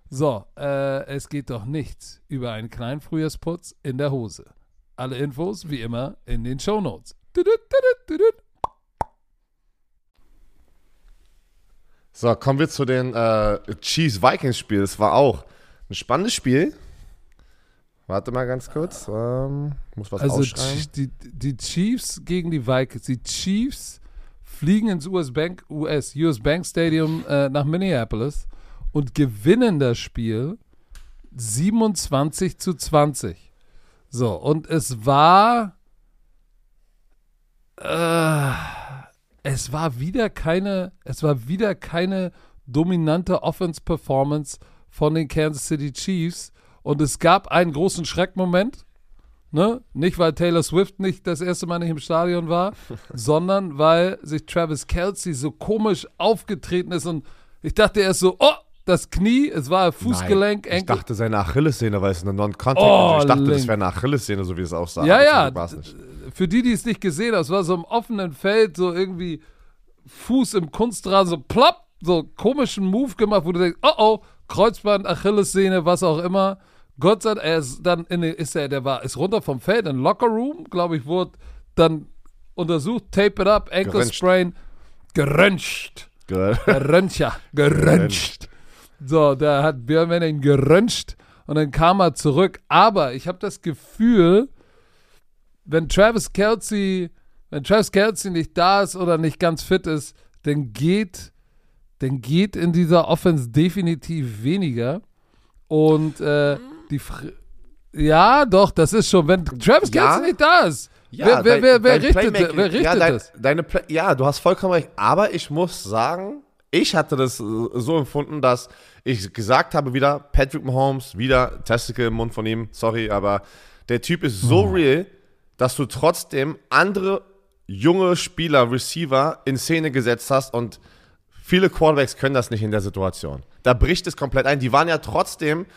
So, äh, es geht doch nichts über einen kleinen Frühjahrsputz in der Hose. Alle Infos wie immer in den Shownotes. So, kommen wir zu den äh, Chiefs-Vikings-Spiel. Das war auch ein spannendes Spiel. Warte mal ganz kurz. Ähm, muss was also ausschreiben. die, die Chiefs gegen die Vikings. Die Chiefs fliegen ins US Bank, US, US Bank Stadium äh, nach Minneapolis und gewinnen das Spiel 27 zu 20. So, und es war. Äh, es war wieder keine, es war wieder keine dominante Offense-Performance von den Kansas City Chiefs. Und es gab einen großen Schreckmoment. Ne? Nicht, weil Taylor Swift nicht das erste Mal nicht im Stadion war, [laughs] sondern weil sich Travis Kelsey so komisch aufgetreten ist. Und ich dachte erst so, oh, das Knie, es war Fußgelenk, Nein, ich Enkel. dachte seine Achillessehne, weil es eine Non-Contact Oh, ist. Ich dachte, das Link. wäre eine Achillessehne, so wie es aussah. Ja, ja. Für die, die es nicht gesehen haben, es war so im offenen Feld, so irgendwie Fuß im Kunstrasen, so plopp, so komischen Move gemacht, wo du denkst, oh oh, Kreuzband, Achillessehne, was auch immer. Gott sei Dank, er ist dann in, ist er, der war, ist runter vom Feld in den Locker Room, glaube ich, wurde dann untersucht, tape it up, Ankle Geröntgt. Sprain, geröntgt. Ge- Geröntcher, geröntgt. So, da hat Björn ihn geröntgt und dann kam er zurück. Aber ich habe das Gefühl, wenn Travis Kelsey, wenn Travis Kelsey nicht da ist oder nicht ganz fit ist, dann geht, dann geht in dieser Offense definitiv weniger. Und äh, die Fr ja, doch, das ist schon, wenn Travis Ja. Kelsey nicht da ist. Ja, wer, wer, dein- wer, richtet, wer richtet ja, dein, das? Deine Play ja, du hast vollkommen recht. Aber ich muss sagen, ich hatte das so empfunden, dass ich gesagt habe wieder, Patrick Mahomes, wieder Testicle im Mund von ihm, sorry, aber der Typ ist so Hm. real, dass du trotzdem andere junge Spieler, Receiver in Szene gesetzt hast und viele Quarterbacks können das nicht in der Situation. Da bricht es komplett ein. Die waren ja trotzdem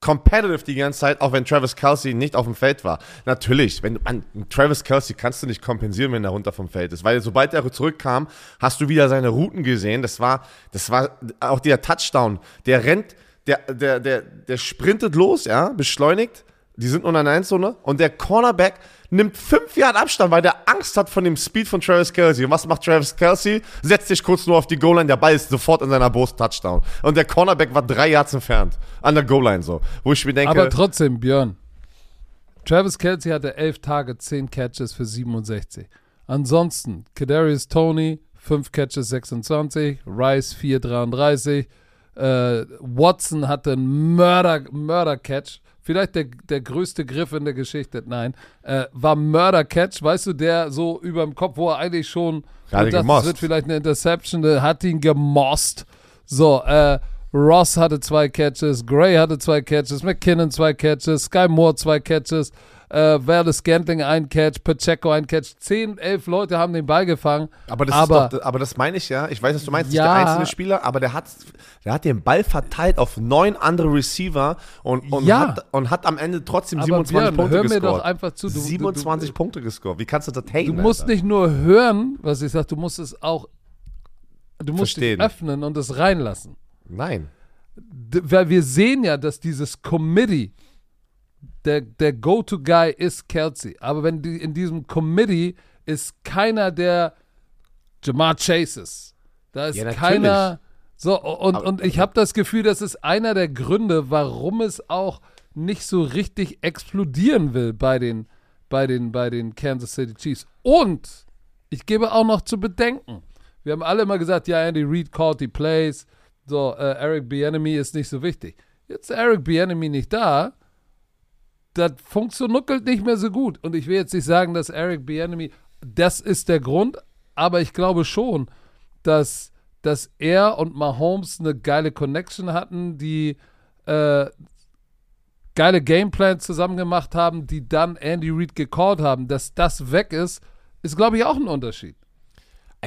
competitive die ganze Zeit, auch wenn Travis Kelsey nicht auf dem Feld war. Natürlich, wenn an Travis Kelsey kannst du nicht kompensieren, wenn er runter vom Feld ist, weil sobald er zurückkam, hast du wieder seine Routen gesehen. Das war, das war auch der Touchdown. Der rennt, der, der, der, der sprintet los, ja, beschleunigt. Die sind unter einer Endzone und der Cornerback nimmt fünf Jahre Abstand, weil der Angst hat von dem Speed von Travis Kelsey. Und was macht Travis Kelsey? Setzt sich kurz nur auf die Goal-Line, der Ball ist sofort in seiner Brust, Touchdown. Und der Cornerback war drei Yards entfernt, an der Goal-Line so. Wo ich mir denke, Aber trotzdem, Björn. Travis Kelsey hatte 11 Tage, 10 Catches für 67. Ansonsten, Kadarius Tony, 5 Catches, 26. Rice, 4, 33. Äh, Watson hatte einen Mörder, Mörder-Catch. Vielleicht der, der größte Griff in der Geschichte. Nein, äh, war Mörder-Catch. Weißt du, der so über dem Kopf, wo er eigentlich schon hat es wird vielleicht eine Interception, der hat ihn gemost. So, äh, Ross hatte zwei Catches, Gray hatte zwei Catches, McKinnon zwei Catches, Sky Moore zwei Catches, äh, Verde Scantling ein Catch, Pacheco ein Catch. Zehn, elf Leute haben den Ball gefangen. aber das, aber doch, aber das meine ich ja. Ich weiß, was du meinst, Ja. nicht der einzelne Spieler, aber der hat, der hat den Ball verteilt auf neun andere Receiver und, und, Ja. hat, und hat am Ende trotzdem Aber 27 Björn, Punkte hör mir gescored. doch einfach zu. Du, 27 Punkte gescored. Wie kannst du das Du, haten? du musst Alter? nicht nur hören, was ich sage, du musst es auch, du musst Verstehen. dich öffnen und es reinlassen. Nein. Weil wir sehen ja, dass dieses Committee, der, der Go-To-Guy ist Kelsey. Aber wenn die, in diesem Committee ist keiner der Jamar Chases. Da ist Ja, keiner. So, und, Aber- und ich habe das Gefühl, das ist einer der Gründe, warum es auch nicht so richtig explodieren will bei den, bei den, bei den Kansas City Chiefs. Und ich gebe auch noch zu bedenken, wir haben alle immer gesagt, ja, Andy Reid called the plays, so, äh, Eric Bieniemy ist nicht so wichtig. Jetzt ist Eric Bieniemy nicht da, das funktioniert nicht mehr so gut. Und ich will jetzt nicht sagen, dass Eric Bieniemy, das ist der Grund, aber ich glaube schon, dass, dass er und Mahomes eine geile Connection hatten, die, äh, geile Gameplans zusammen gemacht haben, die dann Andy Reid gecallt haben, dass das weg ist, ist, glaube ich, auch ein Unterschied.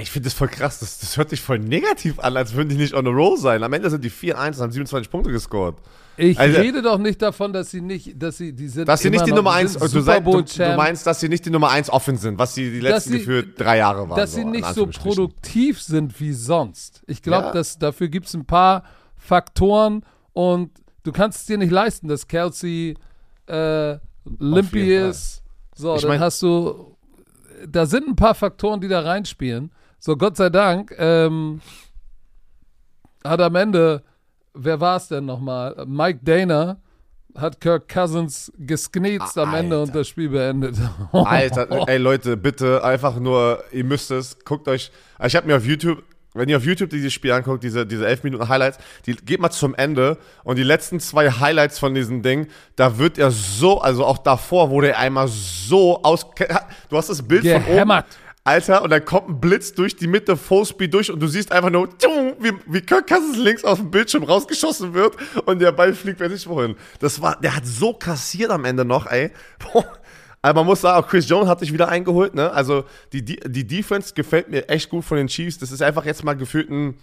Ich finde das voll krass. Das, das hört sich voll negativ an, als würden die nicht on a roll sein. Am Ende sind die 4-1 und haben 27 Punkte gescored. Ich also, rede doch nicht davon, dass sie nicht, dass sie, die sind. Dass sie nicht die Nummer 1, du, du, du, meinst, dass sie nicht die Nummer 1 offen sind, was sie die letzten sie, gefühlt drei Jahre waren. Dass so, sie nicht so produktiv sind wie sonst. Ich glaube, ja. dass dafür gibt es ein paar Faktoren und du kannst es dir nicht leisten, dass Kelsey äh, limpy ist. So, ich dann mein, hast du. Da sind ein paar Faktoren, die da reinspielen. So, Gott sei Dank ähm, hat am Ende, wer war es denn nochmal? Mike Dana hat Kirk Cousins gesknetzt am Ende und das Spiel beendet. [laughs] Alter, ey Leute, bitte einfach nur, ihr müsst es, guckt euch, ich habe mir auf YouTube, wenn ihr auf YouTube dieses Spiel anguckt, diese, diese 11 Minuten Highlights, die geht mal zum Ende und die letzten zwei Highlights von diesem Ding, da wird er so, also auch davor wurde er einmal so aus, du hast das Bild Gehämmert. von oben. Alter, und dann kommt ein Blitz durch die Mitte, Fullspeed durch und du siehst einfach nur, wie, wie Kirk Cousins links aus dem Bildschirm rausgeschossen wird und der Ball fliegt wer nicht wohin. Das war, der hat so kassiert am Ende noch, ey. Aber man muss sagen, auch Chris Jones hat sich wieder eingeholt, ne? Also die, die, die Defense gefällt mir echt gut von den Chiefs. Das ist einfach jetzt mal gefühlt ein,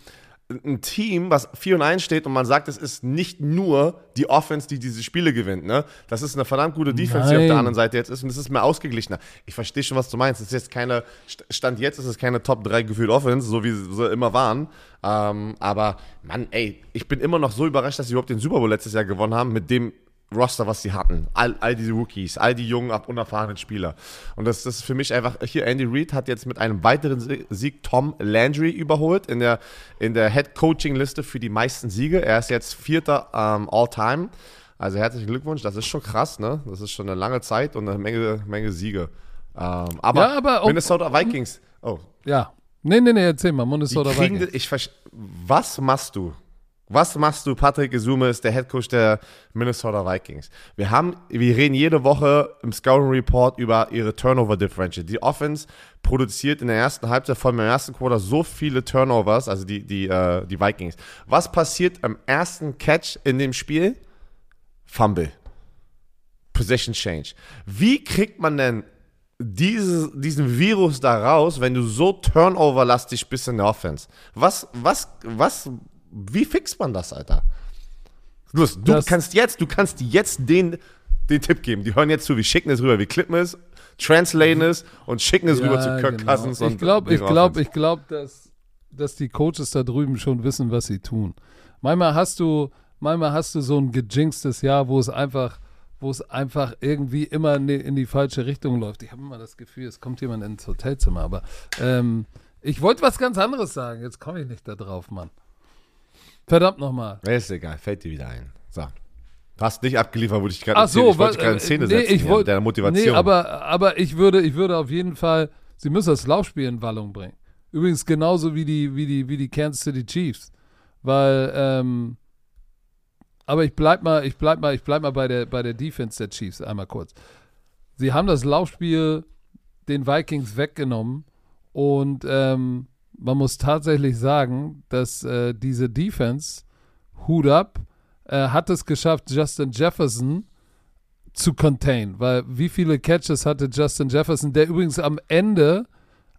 ein Team, was 4 und 1 steht und man sagt, es ist nicht nur die Offense, die diese Spiele gewinnt. Ne? Das ist eine verdammt gute Defense, Nein. die auf der anderen Seite jetzt ist und es ist mehr ausgeglichener. Ich verstehe schon, was du meinst. Es ist jetzt keine, Stand jetzt ist es keine Top 3 gefühlt Offense, so wie sie immer waren. Ähm, aber, Mann, ey, ich bin immer noch so überrascht, dass sie überhaupt den Super Bowl letztes Jahr gewonnen haben, mit dem Roster, was sie hatten. All, all diese Rookies, all die jungen, unerfahrenen Spieler. Und das, das ist für mich einfach, hier Andy Reid hat jetzt mit einem weiteren Sieg Tom Landry überholt in der, in der Head-Coaching-Liste für die meisten Siege. Er ist jetzt Vierter ähm, All-Time. Also herzlichen Glückwunsch, das ist schon krass, ne? Das ist schon eine lange Zeit und eine Menge, Menge Siege. Ähm, aber, ja, aber Minnesota Vikings, oh. Ja. Nee, nee, nee, erzähl mal, Minnesota Vikings. Ich was machst du? Was machst du, Patrick Gesume ist der Headcoach der Minnesota Vikings. Wir haben, wir reden jede Woche im Scouting Report über ihre Turnover Differential. Die Offense produziert in der ersten Halbzeit, vor allem im ersten Quarter, so viele Turnovers, also die, die, äh, die Vikings. Was passiert am ersten Catch in dem Spiel? Fumble. Possession Change. Wie kriegt man denn dieses, diesen Virus da raus, wenn du so turnoverlastig bist in der Offense? Was, was, was wie fixt man das, Alter? Du, du das kannst jetzt, du kannst jetzt den, den Tipp geben. Die hören jetzt zu, wir schicken es rüber, wir klippen es, translaten es und schicken es ja, rüber zu Kirk genau. Cousins. Ich glaube, ich glaube, ich glaube, dass, dass die Coaches da drüben schon wissen, was sie tun. Manchmal hast du, manchmal hast du so ein gejinxtes Jahr, wo es einfach, wo es einfach irgendwie immer in die, in die falsche Richtung läuft. Ich habe immer das Gefühl, es kommt jemand ins Hotelzimmer, aber ähm, ich wollte was ganz anderes sagen. Jetzt komme ich nicht da drauf, Mann. Verdammt nochmal. Ist egal, fällt dir wieder ein. So. Hast nicht abgeliefert, wo ich gerade Ach so, ich wollte gerade eine Szene nee, setzen, ich wollt, der Motivation. Nee, aber, aber ich würde, ich würde auf jeden Fall, sie müssen das Laufspiel in Wallung bringen. Übrigens genauso wie die, wie die, wie die Kansas City Chiefs. Weil, ähm, aber ich bleib mal, ich bleib mal, ich bleib mal bei der, bei der Defense der Chiefs einmal kurz. Sie haben das Laufspiel den Vikings weggenommen und ähm, man muss tatsächlich sagen, dass äh, diese Defense, Hut up, äh, hat es geschafft, Justin Jefferson zu contain. Weil wie viele Catches hatte Justin Jefferson, der übrigens am Ende,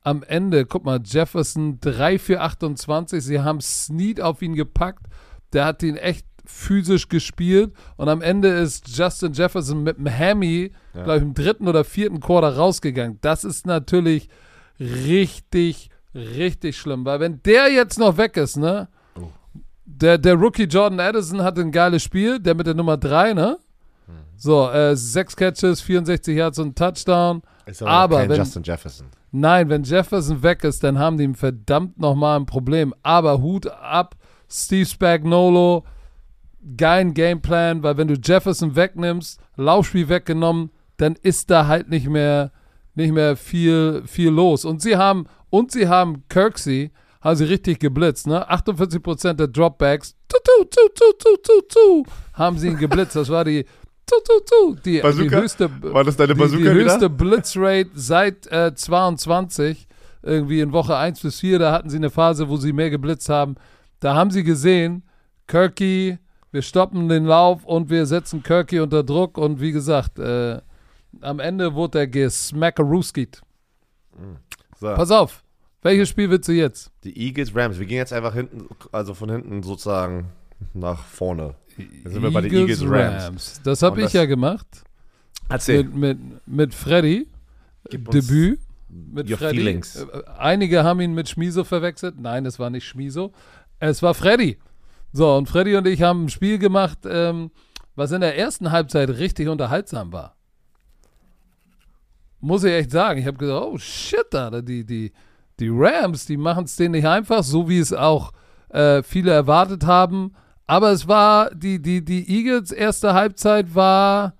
am Ende, guck mal, Jefferson 3 für 28, sie haben Snead auf ihn gepackt, der hat ihn echt physisch gespielt und am Ende ist Justin Jefferson mit dem Hammy, ja. glaube ich, im dritten oder vierten Quarter rausgegangen. Das ist natürlich richtig Richtig schlimm, weil wenn der jetzt noch weg ist, ne? Oh. Der, der Rookie Jordan Addison hatte ein geiles Spiel, der mit der Nummer 3, ne? Mhm. So, äh, sechs Catches, 64 Yards und Touchdown. Ist aber, aber kein wenn, Justin Jefferson. Nein, wenn Jefferson weg ist, dann haben die verdammt nochmal ein Problem. Aber Hut ab, Steve Spagnolo, geilen Gameplan, weil wenn du Jefferson wegnimmst, Laufspiel weggenommen, dann ist da halt nicht mehr, nicht mehr viel, viel los. Und sie haben und sie haben Kirksey, haben sie richtig geblitzt, ne? 48% der Dropbacks, tu, tu, tu, tu, tu, tu, tu, haben sie ihn geblitzt. Das war die, tu, tu, tu, die, die höchste, war das deine Bazooka die, die höchste Blitzrate seit äh, 22, irgendwie in Woche 1 bis 4, da hatten sie eine Phase, wo sie mehr geblitzt haben. Da haben sie gesehen, Kirky, wir stoppen den Lauf und wir setzen Kirky unter Druck und wie gesagt, äh, am Ende wurde er gesmackeruskit. So, Pass auf, welches Spiel willst du jetzt? die Eagles Rams. Wir gehen jetzt einfach hinten, also von hinten sozusagen nach vorne. Jetzt sind wir bei den Eagles Rams. Das habe ich ja gemacht. Erzähl. Mit, mit, mit Freddy. Gib Debüt. Mit your Freddy. feelings. Äh, Einige haben ihn mit Schmiso verwechselt. Nein, es war nicht Schmiso. Es war Freddy. So, und Freddy und ich haben ein Spiel gemacht, ähm, was in der ersten Halbzeit richtig unterhaltsam war. Muss ich echt sagen. Ich habe gesagt, oh shit, Alter, die, die, die Rams, die machen es denen nicht einfach, so wie es auch äh, viele erwartet haben. Aber es war, die, die, die Eagles erste Halbzeit war,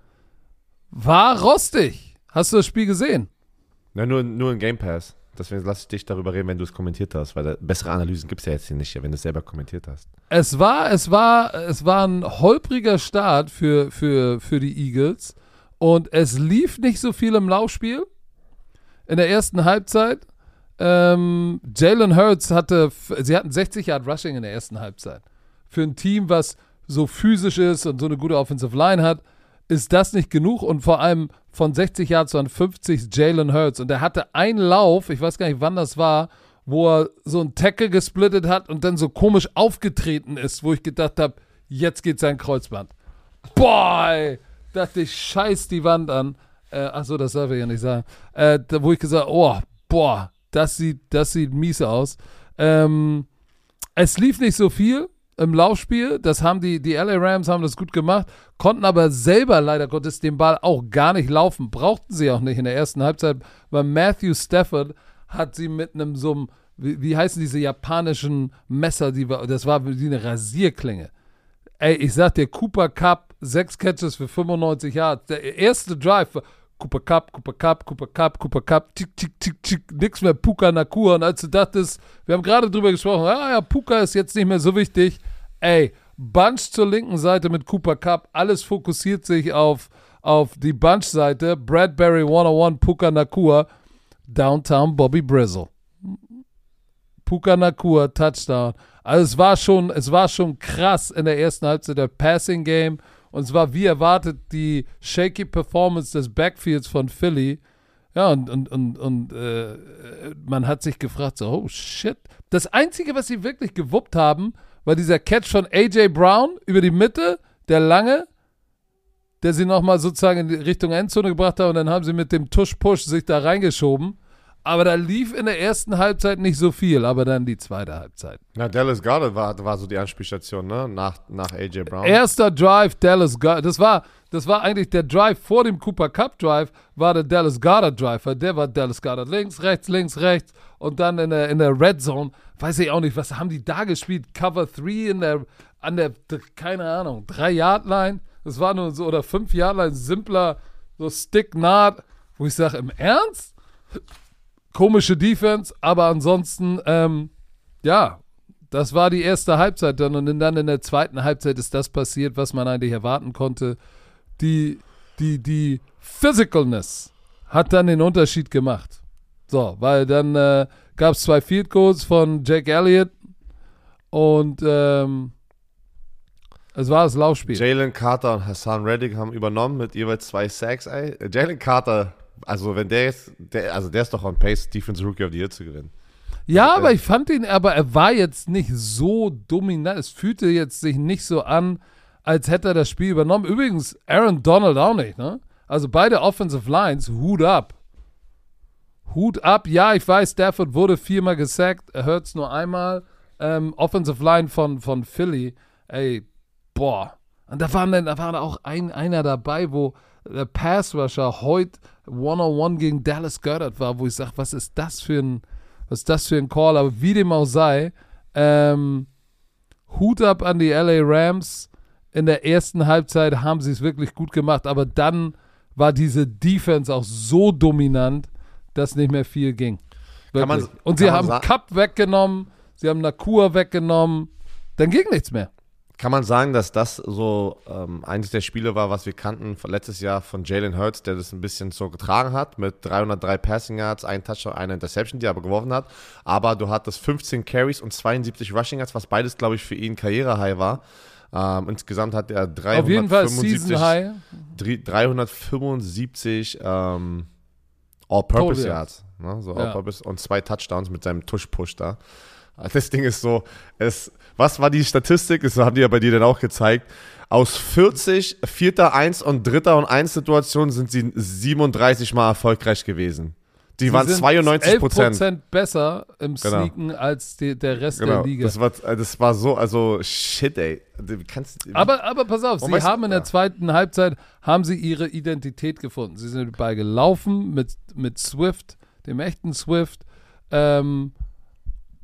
war rostig. Hast du das Spiel gesehen? Na, nur, nur in Game Pass. Deswegen lasse ich dich darüber reden, wenn du es kommentiert hast, weil bessere Analysen gibt es ja jetzt hier nicht, wenn du es selber kommentiert hast. Es war, es war, es war ein holpriger Start für, für, für die Eagles und es lief nicht so viel im Laufspiel in der ersten Halbzeit. Ähm, Jalen Hurts hatte, sie hatten 60 Yard Rushing in der ersten Halbzeit. Für ein Team, was so physisch ist und so eine gute Offensive Line hat, ist das nicht genug und vor allem von 60 Yards waren 50 Jalen Hurts und er hatte einen Lauf, ich weiß gar nicht, wann das war, wo er so einen Tackle gesplittet hat und dann so komisch aufgetreten ist, wo ich gedacht habe, jetzt geht sein Kreuzband. Boah, ey, dachte ich, scheiß die Wand an. Äh, achso, das darf ich ja nicht sagen. Äh, da, wo ich gesagt, oh, boah, das sieht, das sieht mies aus. Ähm, es lief nicht so viel im Laufspiel. Das haben die, die LA Rams haben das gut gemacht, konnten aber selber leider Gottes den Ball auch gar nicht laufen. Brauchten sie auch nicht in der ersten Halbzeit, weil Matthew Stafford hat sie mit einem so einem, wie, wie heißen diese japanischen Messer, die das war wie eine Rasierklinge. Ey, ich sag dir, Cooper Cup, sechs Catches für 95 Yards. Der erste Drive, war Cooper Cup, Cooper Cup, Cooper Cup, Cooper Cup, tick, tick, tick, tick, nix mehr Puka Nakua. Und als du dachtest, wir haben gerade drüber gesprochen, ja, ja, Puka ist jetzt nicht mehr so wichtig. Ey, Bunch zur linken Seite mit Cooper Cup, alles fokussiert sich auf, auf die Bunch-Seite. Bradbury 101, Puka Nakua, Downtown Bobby Brizzle. Puka Nakua, Touchdown. Also es war schon, es war schon krass in der ersten Halbzeit der Passing Game und es war wie erwartet die shaky Performance des Backfields von Philly. Ja, und, und, und, und äh, man hat sich gefragt, so, oh shit. Das Einzige, was sie wirklich gewuppt haben, war dieser Catch von AJ Brown über die Mitte, der lange, der sie nochmal sozusagen in Richtung Endzone gebracht hat und dann haben sie mit dem Tush-Push sich da reingeschoben. Aber da lief in der ersten Halbzeit nicht so viel, aber dann die zweite Halbzeit. Na, Dallas Goddard war, war so die Anspielstation, ne? Nach, nach AJ Brown. Erster Drive, Dallas Goddard. Das war, das war eigentlich der Drive vor dem Cooper Cup Drive, war der Dallas Goddard Drive. weil Der war Dallas Goddard links, rechts, links, rechts. Und dann in der, in der Red Zone, weiß ich auch nicht, was haben die da gespielt? Cover 3 in der, an der, keine Ahnung, 3-Yard-Line. Das war nur so, oder 5-Yard-Line, simpler, so Stick-Naht, wo ich sage, im Ernst? Komische Defense, aber ansonsten, ähm, ja, das war die erste Halbzeit dann und dann in der zweiten Halbzeit ist das passiert, was man eigentlich erwarten konnte. Die, die, die Physicalness hat dann den Unterschied gemacht. So, weil dann äh, gab es zwei Field Goals von Jake Elliott und ähm, es war das Laufspiel. Jalen Carter und Hassan Reddick haben übernommen mit jeweils zwei Sacks. Jalen Carter, also wenn der jetzt, der, also der ist doch on pace, Defense Rookie of the Year zu gewinnen. Ja, aber ich fand ihn, aber er war jetzt nicht so dominant. Es fühlte jetzt sich nicht so an, als hätte er das Spiel übernommen. Übrigens, Aaron Donald auch nicht, ne? Also beide Offensive Lines, Hut ab. Hut ab. Ja, ich weiß, Stafford wurde viermal gesackt, er hört es nur einmal. Ähm, Offensive Line von, von Philly, ey, boah. Und da, waren dann, da war auch ein, einer dabei, wo der Pass Rusher heute One-on-One gegen Dallas Goddard war, wo ich sage, was ist das für ein, was ist das für ein Call? Aber wie dem auch sei, ähm, Hut ab an die LA Rams. In der ersten Halbzeit haben sie es wirklich gut gemacht, aber dann war diese Defense auch so dominant, dass nicht mehr viel ging. Man-. Und sie haben Cup weggenommen, sie haben Nakua weggenommen, dann ging nichts mehr. Kann man sagen, dass das so ähm, eines der Spiele war, was wir kannten letztes Jahr von Jalen Hurts, der das ein bisschen so getragen hat mit 303 Passing Yards, ein Touchdown, eine Interception, die er aber geworfen hat. Aber du hattest 15 Carries und 72 Rushing Yards, was beides, glaube ich, für ihn Karriere-High war. Ähm, insgesamt hat er Auf jeden Fall Season 375, High. dri- 375 ähm, All-Purpose Yards. Ne? So Ja. All-Purpose und zwei Touchdowns mit seinem Tush-Push da. Das Ding ist so, es, was war die Statistik? Das haben die ja bei dir dann auch gezeigt. Aus 40 Vierter, Eins und Dritter und Eins Situationen sind sie 37 Mal erfolgreich gewesen. Die Sie waren sind 92 Prozent. 11% besser im Genau. Sneaken als die, der Rest Genau, der Liga. das war, das war so, also shit, ey. Kannst, Aber, aber pass auf, sie haben in der zweiten Halbzeit haben sie ihre Identität gefunden. Sie sind bei gelaufen mit, mit Swift, dem echten Swift. Ähm,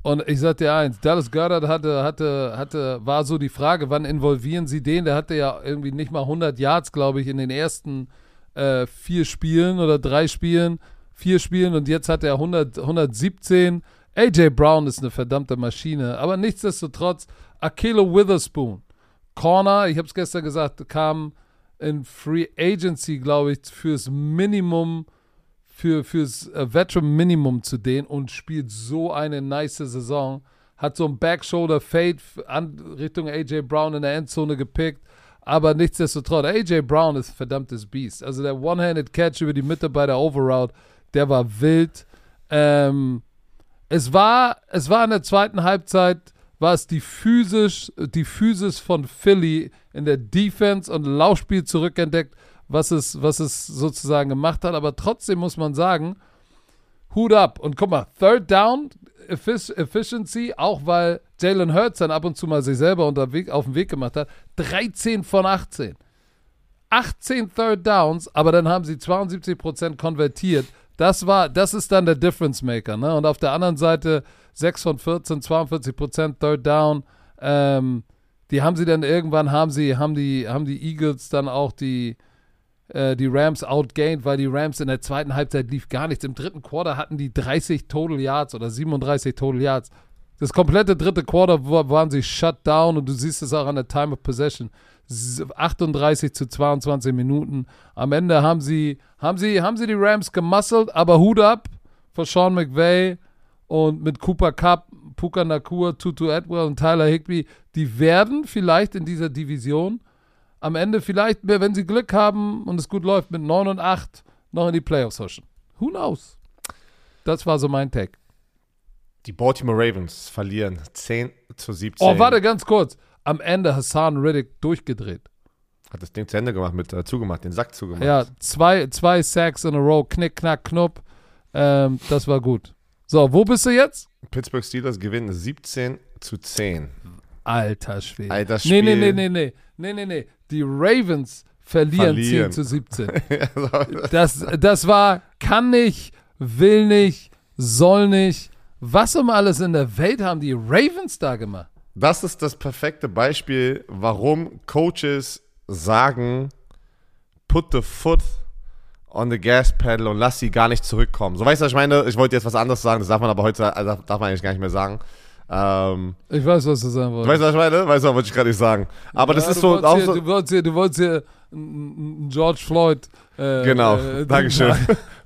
und ich sag dir eins, Dallas Goddard hatte, hatte, hatte, war so die Frage, wann involvieren sie den? Der hatte ja irgendwie nicht mal 100 Yards, glaube ich, in den ersten äh, vier Spielen oder drei Spielen, vier Spielen und jetzt hat er 100, 117. AJ Brown ist eine verdammte Maschine, aber nichtsdestotrotz, Akelo Witherspoon, Corner, ich habe es gestern gesagt, kam in Free Agency, glaube ich, fürs Minimum, für, fürs äh, Veteran Minimum zu denen und spielt so eine nice Saison. Hat so ein Backshoulder Fade an Richtung AJ Brown in der Endzone gepickt. Aber nichtsdestotrotz, AJ Brown ist ein verdammtes Biest. Also der One-Handed Catch über die Mitte bei der Overroute, der war wild. Ähm, es war, es war in der zweiten Halbzeit, war es die physisch, die Physis von Philly in der Defense und Laufspiel zurückentdeckt, was es, was es sozusagen gemacht hat. Aber trotzdem muss man sagen, Hut ab. Und guck mal, Third Down Effic Efficiency, auch weil Jalen Hurts dann ab und zu mal sich selber unterwegs, auf den Weg gemacht hat, 13 von 18. 18 Third Downs, aber dann haben sie 72% konvertiert. Das war, das ist dann der Difference Maker, ne? Und auf der anderen Seite 6 von 14, 42% Third Down. Ähm, die haben sie dann irgendwann, haben sie, haben die, haben die Eagles dann auch die, äh, die Rams outgained, weil die Rams in der zweiten Halbzeit lief gar nichts. Im dritten Quarter hatten die 30 Total Yards oder 37 Total Yards. Das komplette dritte Quarter wa- waren sie shut down und du siehst es auch an der Time of Possession. S- 38 zu 22 Minuten. Am Ende haben sie, haben sie, haben sie die Rams gemuscelt, aber Hut ab für Sean McVay und mit Cooper Cup, Puka Nakua, Tutu Atwell und Tyler Higby, die werden vielleicht in dieser Division am Ende vielleicht, wenn sie Glück haben und es gut läuft, mit 9 und 8 noch in die Playoffs huschen. Who knows? Das war so mein Tag. Die Baltimore Ravens verlieren 10 zu 17. Oh, warte ganz kurz. Am Ende Hassan Riddick durchgedreht. Hat das Ding zu Ende gemacht, mit äh, zugemacht, den Sack zugemacht. Ja, zwei, zwei Sacks in a row, knick, knack, knupp. Ähm, das war gut. So, wo bist du jetzt? Pittsburgh Steelers gewinnen 17 zu 10. Alter Schwede. Alter, das nee, nee, nee, nee, nee. Nee, nee, nee. Die Ravens verlieren, Verlieren. 10 zu 17. [laughs] Das, das war, kann nicht, will nicht, soll nicht. Was um alles in der Welt haben die Ravens da gemacht? Das ist das perfekte Beispiel, warum Coaches sagen, put the foot on the gas pedal und lass sie gar nicht zurückkommen. So weißt du, was ich meine? Ich wollte jetzt was anderes sagen, das darf man aber heute, also darf man eigentlich gar nicht mehr sagen. Ähm, Ich weiß, was du sagen du wolltest. weißt, was ich meine? Weißt du, wollte ich gerade nicht sagen. Aber das Ja, ist du so wolltest auch hier, so. Du wolltest hier, du wolltest hier George Floyd. Äh, Genau, äh, Dankeschön.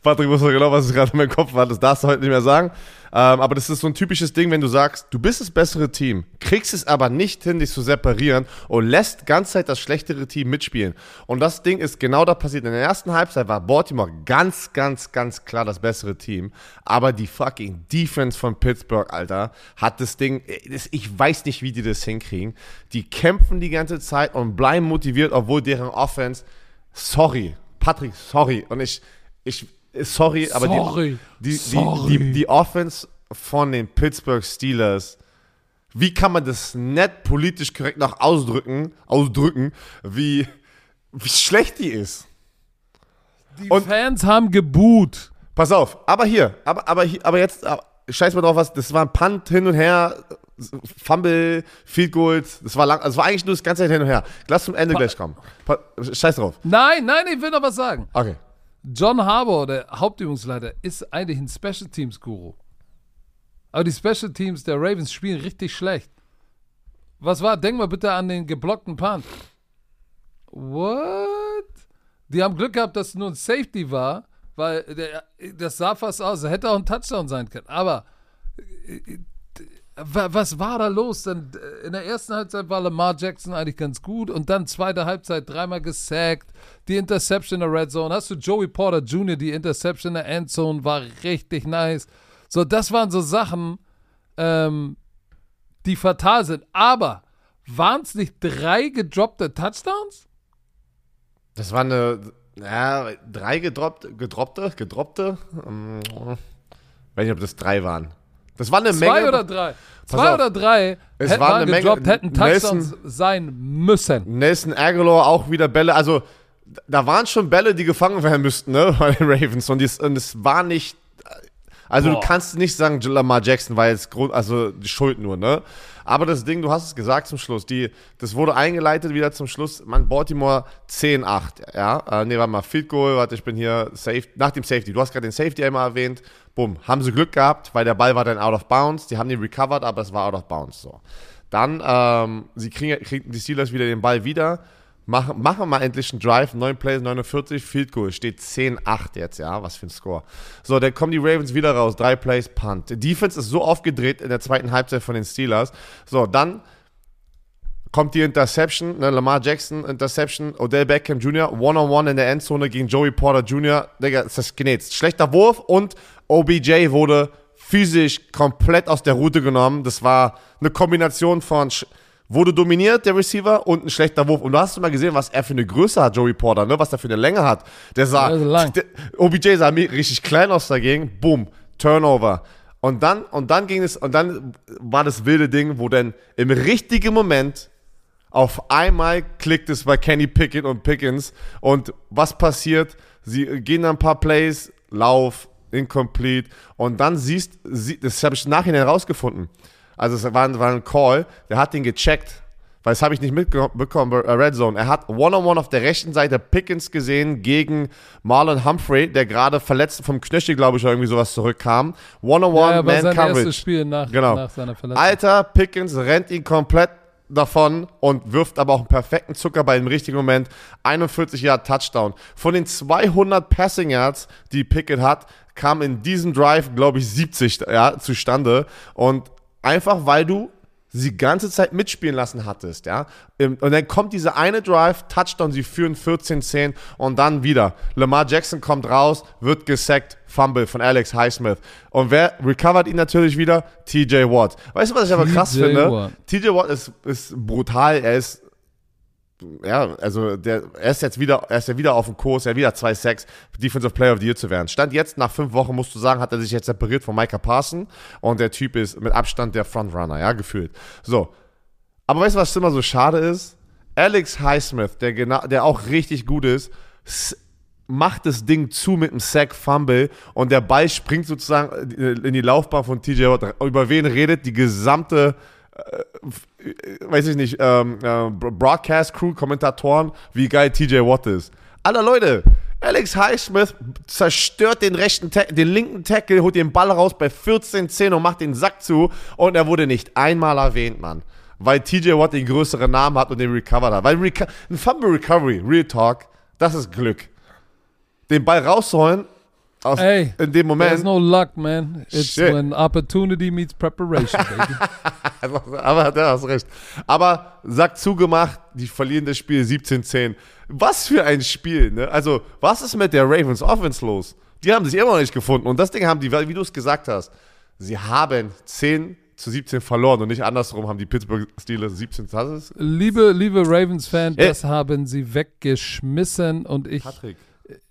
Patrick wusste genau, was es gerade in meinem Kopf war. Das darfst du heute nicht mehr sagen. Ähm, aber das ist so ein typisches Ding, wenn du sagst, du bist das bessere Team, kriegst es aber nicht hin, dich zu separieren und lässt ganz Zeit das schlechtere Team mitspielen. Und das Ding ist genau da passiert. In der ersten Halbzeit war Baltimore ganz, ganz, ganz klar das bessere Team. Aber die fucking Defense von Pittsburgh, Alter, hat das Ding, äh, ich weiß nicht, wie die das hinkriegen. Die kämpfen die ganze Zeit und bleiben motiviert, obwohl deren Offense sorry, Patrick, sorry. Und ich, ich, sorry, aber Sorry. die, die, Sorry. die, die, Offense von den Pittsburgh Steelers, wie kann man das nett politisch korrekt noch ausdrücken, ausdrücken, wie, wie schlecht die ist? Die Und- Fans haben geboot. Pass auf, aber hier, aber, aber, hier, aber jetzt, aber, scheiß mal drauf, was, das war ein Punt hin und her, Fumble, Field Goal, das war lang, das war eigentlich nur das ganze Zeit hin und her. Lass zum Ende gleich kommen. Pa scheiß drauf. Nein, nein, ich will noch was sagen. Okay. John Harbour, der Hauptübungsleiter, ist eigentlich ein Special Teams Guru. Aber die Special Teams der Ravens spielen richtig schlecht. Was war? Denk mal bitte an den geblockten Punt. What? Die haben Glück gehabt, dass nur ein Safety war, weil der, das sah fast aus, hätte auch ein Touchdown sein können. Aber äh, wa- was war da los? Denn äh, in der ersten Halbzeit war Lamar Jackson eigentlich ganz gut und dann zweite Halbzeit dreimal gesackt. Die Interception in der Red Zone. Hast du Joey Porter Jr., die Interception in der Endzone war richtig nice. So, das waren so Sachen, ähm, die fatal sind. Aber waren es nicht drei gedroppte Touchdowns? Das war eine, ja, drei gedroppt, gedroppte, gedroppte. Ähm, weiß nicht, ob das drei waren. Das war eine Zwei Menge. oder drei? Zwei auf. oder drei Es hätten war eine Menge- gedroppt, hätten Touchdowns Nelson- sein müssen. Nelson Aguilar auch wieder Bälle. Also, da waren schon Bälle, die gefangen werden müssten, ne, [laughs] bei den Ravens. Und, dies, und es war nicht. Also, Boah. du kannst nicht sagen, Lamar Jackson war jetzt Grund, also die Schuld nur, ne? Aber das Ding, du hast es gesagt zum Schluss, die, das wurde eingeleitet wieder zum Schluss. Man, Baltimore 10-8, ja? Äh, nee, warte mal, Field Goal, warte, ich bin hier, safe, nach dem Safety. Du hast gerade den Safety einmal erwähnt. Bumm, haben sie Glück gehabt, weil der Ball war dann out of bounds. Die haben den recovered, aber es war out of bounds, so. Dann, ähm, sie kriegen, kriegen die Steelers wieder den Ball wieder. Machen, machen wir mal endlich einen Drive. 9 Plays, 49, Field Goal. Steht 10-8 jetzt, ja. Was für ein Score. So, dann kommen die Ravens wieder raus. 3 Plays, Punt. Die Defense ist so aufgedreht in der zweiten Halbzeit von den Steelers. So, dann kommt die Interception, ne, Lamar Jackson Interception, Odell Beckham Jr. One-on-one in der Endzone gegen Joey Porter Jr. Digga, ist das genetzt. Schlechter Wurf und OBJ wurde physisch komplett aus der Route genommen. Das war eine Kombination von sch- wurde dominiert, der Receiver, und ein schlechter Wurf. Und du hast mal gesehen, was er für eine Größe hat, Joey Porter, ne? was er für eine Länge hat. Der sah, Ja, der, OBJ sah richtig klein aus dagegen. Boom, Turnover. Und dann, und dann ging es, und dann war das wilde Ding, wo dann im richtigen Moment auf einmal klickt es bei Kenny Pickett und Pickens. Und was passiert? Sie gehen dann ein paar Plays, Lauf, incomplete. Und dann siehst, sie, das habe ich im Nachhinein rausgefunden. Also es war, ein- war ein Call, der hat den gecheckt. Weil das habe ich nicht mitbekommen Red Zone. Er hat One-on-One auf der rechten Seite Pickens gesehen gegen Marlon Humphrey, der gerade verletzt vom Knöchel, glaube ich, oder irgendwie sowas zurückkam. One-on-one, Ja, Man sein erstes. Spiel nach, Genau. nach seiner Verletzung. Alter, Pickens rennt ihn komplett davon und wirft aber auch einen perfekten Zucker bei dem richtigen Moment. 41 Yard Touchdown. Von den 200 Passing Yards, die Pickett hat, kam in diesem Drive, glaube ich, 70 ja, zustande. Und einfach, weil du sie ganze Zeit mitspielen lassen hattest, ja. Und dann kommt dieser eine Drive, Touchdown, sie führen 14-10 und dann wieder. Lamar Jackson kommt raus, wird gesackt, Fumble von Alex Highsmith. Und wer recovert ihn natürlich wieder? TJ Watt. Weißt du, was ich aber krass finde? Watt. TJ Watt ist, ist brutal, er ist ja, also der, er ist jetzt wieder, er ist ja wieder auf dem Kurs, er hat wieder zwei Sacks, Defensive Player of the Year zu werden. Stand jetzt nach fünf Wochen, musst du sagen, hat er sich jetzt separiert von Micah Parson und der Typ ist mit Abstand der Frontrunner, ja, gefühlt. So. Aber weißt du, was immer so schade ist? Alex Highsmith, der genau, der auch richtig gut ist, macht das Ding zu mit einem Sack Fumble und der Ball springt sozusagen in die Laufbahn von TJ Watt. Über wen redet die gesamte weiß ich nicht, ähm, äh, Broadcast-Crew, Kommentatoren, wie geil TJ Watt ist. Alter Leute, Alex Highsmith zerstört den rechten Ta den linken Tackle, holt den Ball raus bei 14-10 und macht den Sack zu und er wurde nicht einmal erwähnt, Mann. Weil TJ Watt den größeren Namen hat und den recovered hat. Weil Reco ein Fumble Recovery, Real Talk, das ist Glück. Den Ball rausholen, aus, Ey, in dem Moment. There's no luck, man. It's Shit. when opportunity meets preparation, baby. [laughs] [laughs] Aber da hast recht. Aber Sack zugemacht, die verlieren das Spiel 17-10. Was für ein Spiel, ne? Also, was ist mit der Ravens Offense los? Die haben sich immer noch nicht gefunden. Und das Ding haben die, wie du es gesagt hast, sie haben 10 zu 17 verloren und nicht andersrum haben die Pittsburgh Steelers 17 das ist liebe, liebe Ravens-Fan, Ey. das haben sie weggeschmissen und ich, Patrick.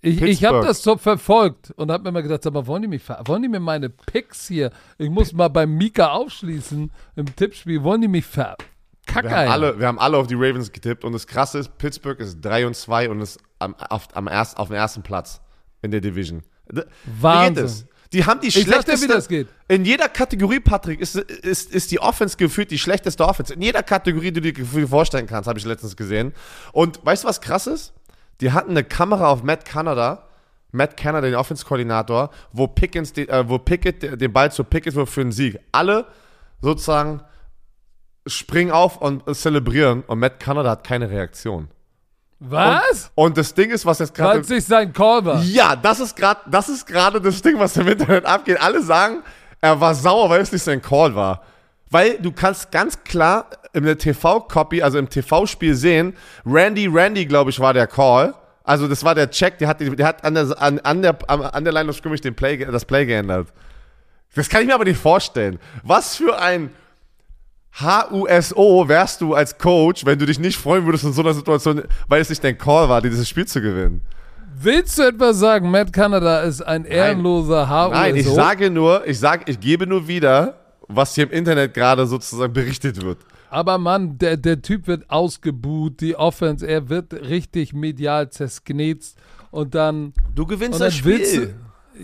Ich, ich habe das so verfolgt und habe mir immer gedacht, aber wollen die mich, wollen die mir meine Picks hier, ich muss mal bei Mika aufschließen im Tippspiel, wollen die mich ver... Wir haben, alle, wir haben alle auf die Ravens getippt und das Krasse ist, Pittsburgh ist 3 und 2 und ist am, auf, am erst, auf dem ersten Platz in der Division. D- Wie Wahnsinn. geht es? Die haben die Ich dir, schlechteste. wie das geht. In jeder Kategorie, Patrick, ist, ist, ist die Offense gefühlt die schlechteste Offense. In jeder Kategorie, die du dir vorstellen kannst, habe ich letztens gesehen. Und weißt du, was krass ist? Die hatten eine Kamera auf Matt Canada, Matt Canada, den Offense-Koordinator, wo, Pickens den- äh, wo Pickett den Ball zu Pickett wirft für einen Sieg. Alle sozusagen springen auf und zelebrieren und Matt Canada hat keine Reaktion. Was? Und das Ding ist, was jetzt gerade Weil es nicht sein Call war. ja, das ist gerade, das ist gerade das Ding, was im Internet abgeht. Alle sagen, er war sauer, weil es nicht sein Call war. Weil du kannst ganz klar in der TV-Copy, also im TV-Spiel sehen, Randy, Randy, glaube ich, war der Call. Also das war der Check, der hat, der hat an, der, an, an, der, an der Line of Scrimmage den Play, das Play geändert. Das kann ich mir aber nicht vorstellen. Was für ein HUSO wärst du als Coach, wenn du dich nicht freuen würdest in so einer Situation, weil es nicht dein Call war, dieses Spiel zu gewinnen? Willst du etwa sagen, Matt Canada ist ein ehrenloser HUSO? Nein, ich sage nur, ich sage, ich gebe nur wieder, was hier im Internet gerade sozusagen berichtet wird. Aber Mann, der, der Typ wird ausgebuht, die Offense, er wird richtig medial zersknetzt und dann. Du gewinnst das Spiel. willst du-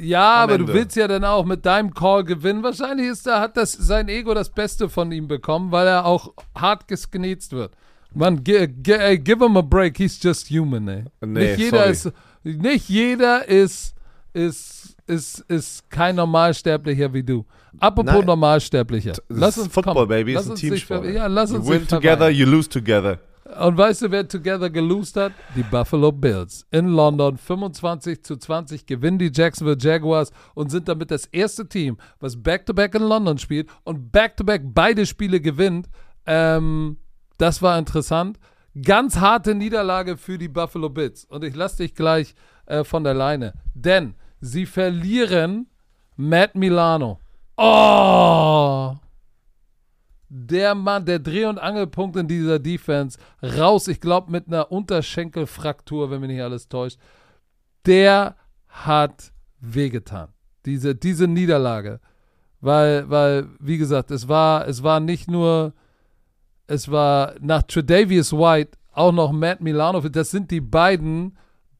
ja, aber Ende. du willst ja dann auch mit deinem Call gewinnen. Wahrscheinlich ist da, hat das sein Ego das Beste von ihm bekommen, weil er auch hart gesknetzt wird. Mann, gi- gi- ey, give him a break, he's just human, ey. Nee, nicht jeder sorry. ist, nicht jeder ist, ist, ist, ist kein Normalsterblicher wie du. Apropos Nein. Normalsterblicher. Das Lass uns Football, komm, baby, lass ist ein Teamsport. Ja, lass You uns win nicht together, you lose together. Und weißt du, wer together gelost hat? Die Buffalo Bills in London. 25 zu 20 gewinnen die Jacksonville Jaguars und sind damit das erste Team, was Back-to-Back in London spielt und Back-to-Back beide Spiele gewinnt. Ähm, das war interessant. Ganz harte Niederlage für die Buffalo Bills. Und ich lasse dich gleich äh, von der Leine. Denn sie verlieren Matt Milano. Oh! der Mann, der Dreh- und Angelpunkt in dieser Defense, raus, ich glaube, mit einer Unterschenkelfraktur, wenn mich nicht alles täuscht, der hat wehgetan. Diese, diese Niederlage. Weil, weil, wie gesagt, es war, es war nicht nur, es war nach Tredavious White auch noch Matt Milano. Das sind die beiden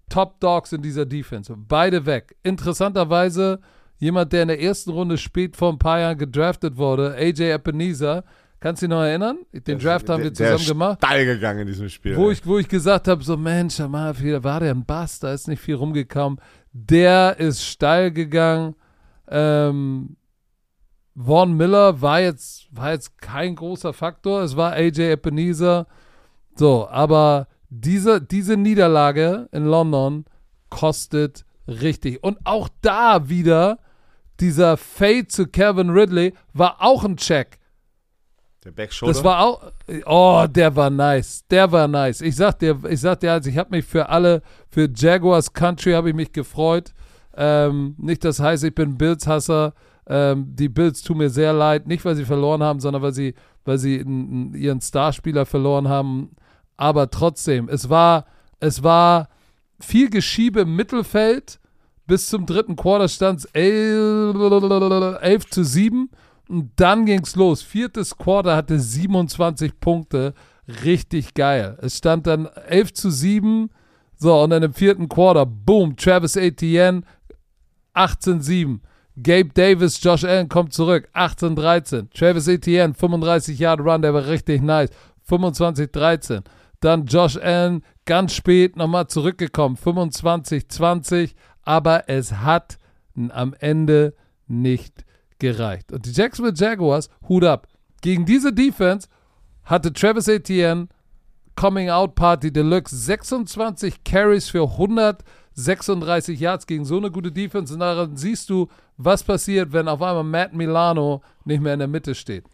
Top Dogs in dieser Defense. Beide weg. Interessanterweise jemand, der in der ersten Runde spät vor ein paar Jahren gedraftet wurde, AJ Ebenezer. Kannst du dich noch erinnern? Den Draft haben wir Der- der zusammen gemacht. steil gegangen in diesem Spiel. Wo ich, wo ich gesagt habe, so Mensch, mal, war der ein Bass, da ist nicht viel rumgekommen. Der ist steil gegangen. Ähm, Vaughn Miller war jetzt, war jetzt kein großer Faktor. Es war AJ Ebenezer. So, aber diese, diese Niederlage in London kostet richtig. Und auch da wieder dieser Fade zu Kevin Ridley war auch ein Check. der Backshoulder. Das war auch, oh, der war nice, der war nice. Ich sag dir, ich sag dir, also ich habe mich für alle, für Jaguars Country habe ich mich gefreut. Ähm, nicht das heißt, ich bin Bills-Hasser. Ähm, die Bills tun mir sehr leid, nicht weil sie verloren haben, sondern weil sie, weil sie n- n- ihren Starspieler verloren haben. Aber trotzdem, es war, es war viel Geschiebe im Mittelfeld. Bis zum dritten Quarter stand es 11, 11 zu 7. Und dann ging's los. Viertes Quarter hatte 27 Punkte. Richtig geil. Es stand dann 11 zu 7. So, und dann im vierten Quarter, boom, Travis Etienne, 18-7. Gabe Davis, Josh Allen kommt zurück, 18-13. Travis Etienne, 35 Yard Run, der war richtig nice, 25-13. Dann Josh Allen, ganz spät nochmal zurückgekommen, 25-20. Aber es hat am Ende nicht gereicht. Und die Jacksonville Jaguars, Hut ab. Gegen diese Defense hatte Travis Etienne Coming Out Party Deluxe 26 Carries für 136 Yards gegen so eine gute Defense. Und daran siehst du, was passiert, wenn auf einmal Matt Milano nicht mehr in der Mitte steht.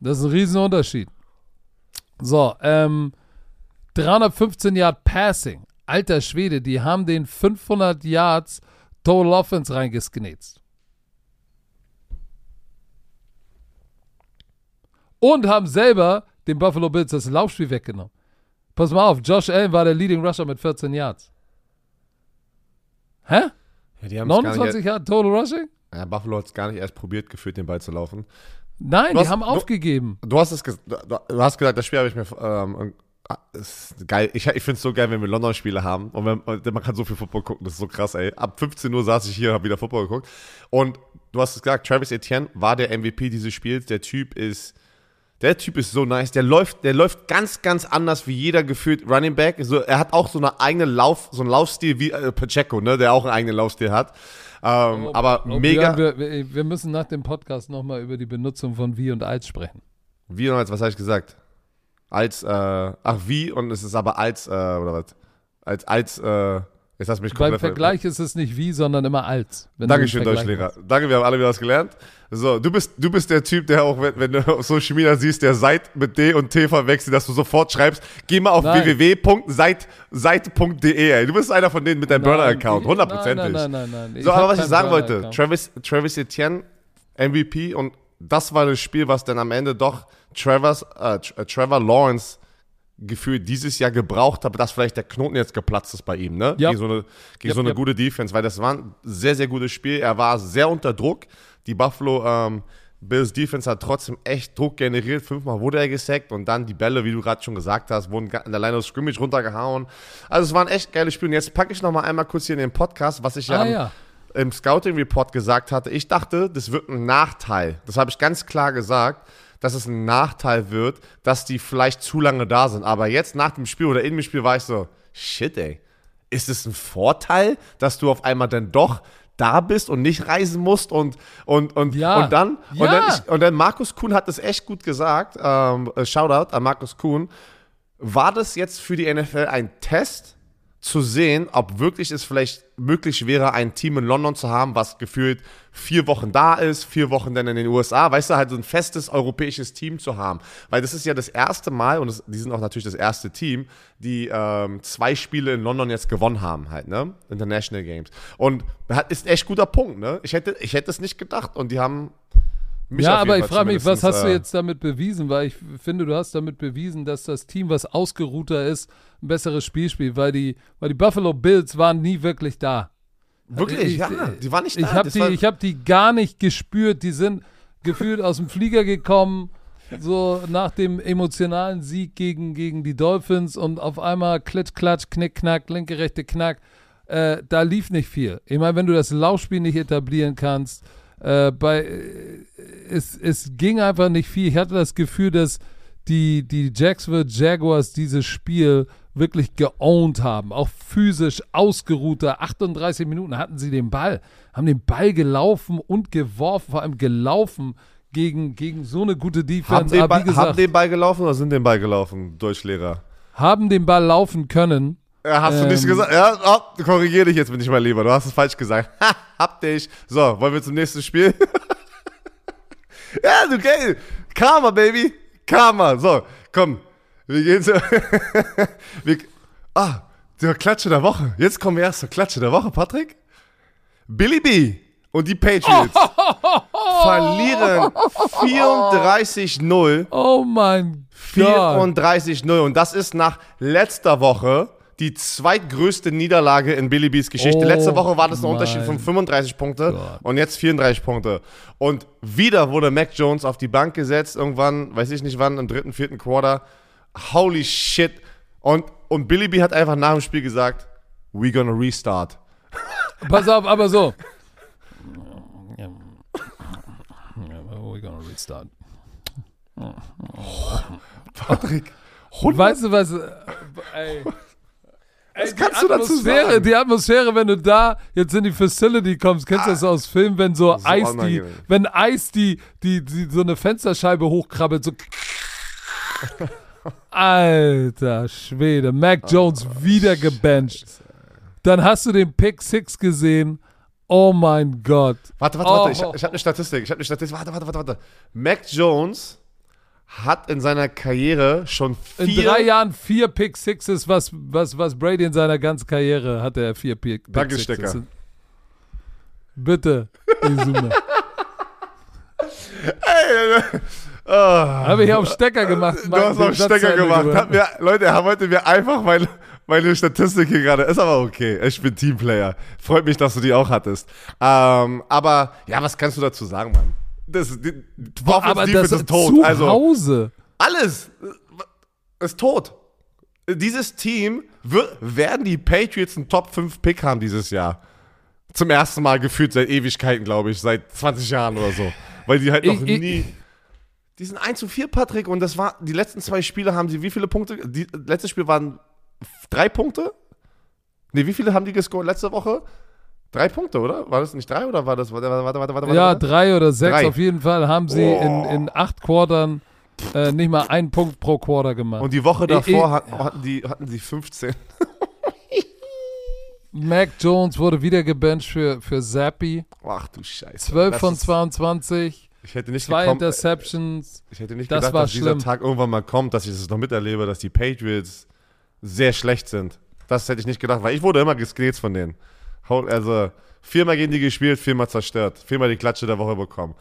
Das ist ein Riesenunterschied. So, ähm, 315 Yard Passing. Alter Schwede, die haben den 500 Yards Total Offense reingesknetzt. Und haben selber den Buffalo Bills das Laufspiel weggenommen. Pass mal auf, Josh Allen war der Leading Rusher mit 14 Yards. Hä? ja, die haben es gar nicht, 29 Yard Total Rushing? ja, Buffalo hat es gar nicht erst probiert, gefühlt den Ball zu laufen. Nein, Du die hast- haben aufgegeben. Du hast es du, du hast gesagt, das Spiel habe ich mir ähm, geil. Ich, ich finde es so geil, wenn wir London-Spiele haben und, wenn, und man kann so viel Football gucken. Das ist so krass, ey. Ab 15 Uhr saß ich hier, habe wieder Football geguckt. Und du hast es gesagt, Travis Etienne war der MVP dieses Spiels. Der Typ ist der Typ ist so nice. Der läuft, der läuft ganz, ganz anders wie jeder gefühlt Running Back. So, er hat auch so eine eigene Lauf, so einen Laufstil wie äh, Pacheco, ne, der auch einen eigenen Laufstil hat. Ähm, aber Oh, mega. Wir, wir, wir müssen nach dem Podcast nochmal über die Benutzung von wie und als sprechen. Wie und als, was habe ich gesagt? Als, äh, ach, wie und es ist aber als, äh, oder was? Als, als, äh, Jetzt hast du mich Beim komplett Vergleich ist es nicht wie, sondern immer als. Dankeschön, Deutschlehrer. machst. Danke, wir haben alle wieder was gelernt. So, du bist, du bist der Typ, der auch, wenn, wenn du auf Social Media siehst, der Seit mit D und T verwechselt, dass du sofort schreibst, geh mal auf www.seit.de. Du bist einer von denen mit deinem Burner-Account, hundertprozentig. Nein, nein, nein, nein. So, aber was ich sagen wollte. Travis, Travis Etienne, MVP und das war das Spiel, was dann am Ende doch Travers, äh, äh, Trevor Lawrence gefühlt dieses Jahr gebraucht hat, dass vielleicht der Knoten jetzt geplatzt ist bei ihm, ne? Ja. Gegen so eine, gegen Ja, so eine ja. gute Defense, weil das war ein sehr, sehr gutes Spiel. Er war sehr unter Druck. Die Buffalo ähm, Bills Defense hat trotzdem echt Druck generiert. Fünfmal wurde er gesackt und dann die Bälle, wie du gerade schon gesagt hast, wurden an der Line of Scrimmage runtergehauen. Also es war ein echt geiles Spiel. Und jetzt packe ich noch mal einmal kurz hier in den Podcast, was ich Ah, am- ja. im Scouting Report gesagt hatte, ich dachte, das wird ein Nachteil. Das habe ich ganz klar gesagt, dass es ein Nachteil wird, dass die vielleicht zu lange da sind. Aber jetzt nach dem Spiel oder in dem Spiel war ich so, shit, ey. Ist es ein Vorteil, dass du auf einmal dann doch da bist und nicht reisen musst und und und Ja. und dann Ja. und dann ich, und dann Markus Kuhn hat das echt gut gesagt. Ähm, äh, Shoutout an Markus Kuhn. War das jetzt für die NFL ein Test, zu sehen, ob wirklich es vielleicht möglich wäre, ein Team in London zu haben, was gefühlt vier Wochen da ist, vier Wochen dann in den USA, weißt du, halt so ein festes europäisches Team zu haben. Weil das ist ja das erste Mal, und das, die sind auch natürlich das erste Team, die ähm, zwei Spiele in London jetzt gewonnen haben, halt, ne? International Games. Und hat, ist echt guter Punkt, ne? Ich hätte, ich hätte es nicht gedacht und die haben mich ja, aber ich frage mich, was hast du äh, jetzt damit bewiesen? Weil ich finde, du hast damit bewiesen, dass das Team, was ausgeruhter ist, ein besseres Spiel spielt, weil die, weil die Buffalo Bills waren nie wirklich da. Wirklich, Ich- ja, die waren nicht da. Ich habe die, war- ich hab die gar nicht gespürt. Die sind gefühlt aus dem Flieger gekommen, so nach dem emotionalen Sieg gegen, gegen die Dolphins und auf einmal klitsch, klatsch, knick, knack, linke, rechte, knack. Äh, da lief nicht viel. Ich meine, wenn du das Laufspiel nicht etablieren kannst, äh, bei, äh, es, es ging einfach nicht viel. Ich hatte das Gefühl, dass die, die Jacksonville Jaguars dieses Spiel wirklich geowned haben, auch physisch ausgeruhter. 38 Minuten hatten sie den Ball, haben den Ball gelaufen und geworfen, vor allem gelaufen gegen, gegen so eine gute Defense. haben, den Ball, gesagt, haben den Ball gelaufen oder sind den Ball gelaufen, Deutschlehrer? haben den Ball laufen können. Ja, hast du nicht Ähm, gesagt? Ja, oh, korrigiere dich jetzt, bin ich mal lieber. Du hast es falsch gesagt. Ha, hab dich. So, wollen wir zum nächsten Spiel? [laughs] ja, du geil. Karma, Baby. Karma. So, komm. Wir gehen zu. [laughs] wir, ah, der Klatsche der Woche. Jetzt kommen wir erst zur Klatsche der Woche, Patrick. Billy B und die Patriots [laughs] verlieren 34-0. Oh mein Gott. 34-0. Und das ist nach letzter Woche die zweitgrößte Niederlage in Billy B's Geschichte. Oh Letzte Woche war das ein Unterschied von 35 Punkte Gott. und jetzt 34 Punkte. Und wieder wurde Mac Jones auf die Bank gesetzt, irgendwann, weiß ich nicht wann, im dritten, vierten Quarter. Holy shit. Und, und Billy B hat einfach nach dem Spiel gesagt, we gonna restart. [laughs] Pass auf, aber so. We're gonna restart. Patrick, Weißt du was? äh, Ey. Was die kannst du dazu Atmosphäre, sagen? Die Atmosphäre, wenn du da jetzt in die Facility kommst, kennst du das aus Filmen, wenn so, So Eis die, wenn Eis die, die, die so eine Fensterscheibe hochkrabbelt, so. [laughs] Alter Schwede, Mac Jones wieder gebencht. Dann hast du den Pick Six gesehen. Oh mein Gott. Warte, warte, warte. Ich, Oh. ich habe eine Statistik. Ich habe eine Statistik. Warte, warte, warte, warte. Mac Jones hat in seiner Karriere schon In vier. drei Jahren vier Pick Sixes, was, was, was Brady in seiner ganzen Karriere hatte er vier Pick, Pick Danke, Sixes. Stecker. Bitte, Izuma. [laughs] Oh, Habe ich auf Stecker gemacht. du hast auf Stecker gemacht. Hat mir, Leute, er wollte mir einfach meine, meine Statistik hier gerade. Ist aber okay. Ich bin Teamplayer. Freut mich, dass du die auch hattest. Ähm, aber ja, was kannst du dazu sagen, Mann? Das, die, die Boah, aber das ist tot. zu Also Hause. alles ist tot. Dieses Team wird, werden die Patriots einen Top 5 Pick haben dieses Jahr. Zum ersten Mal gefühlt seit Ewigkeiten, glaube ich, seit 20 Jahren oder so. Weil die halt noch Ich- ich- nie. Die sind 1 zu 4, Patrick, und das war, die letzten zwei Spiele haben sie, wie viele Punkte? Die, letztes Spiel waren drei Punkte? Ne, wie viele haben die gescored letzte Woche? Drei Punkte, oder? War das nicht drei oder war das, warte, warte, warte, warte. Ja, drei oder sechs Drei. auf jeden Fall haben sie in, in acht Quartern äh, nicht mal einen Punkt pro Quarter gemacht. Und die Woche davor eh, hat, hatten, die, hatten sie 15. [laughs] Mac Jones wurde wieder gebencht für, für Zappi. Ach du Scheiße. 12 Das von ist- 22, Ich hätte nicht zwei gekommen, Interceptions. Ich hätte nicht Das gedacht, dass dieser schlimm. Tag irgendwann mal kommt, dass ich das noch miterlebe, dass die Patriots sehr schlecht sind. Das hätte ich nicht gedacht, weil ich wurde immer gescrezt von denen. Also viermal gegen die gespielt, viermal zerstört, viermal die Klatsche der Woche bekommen.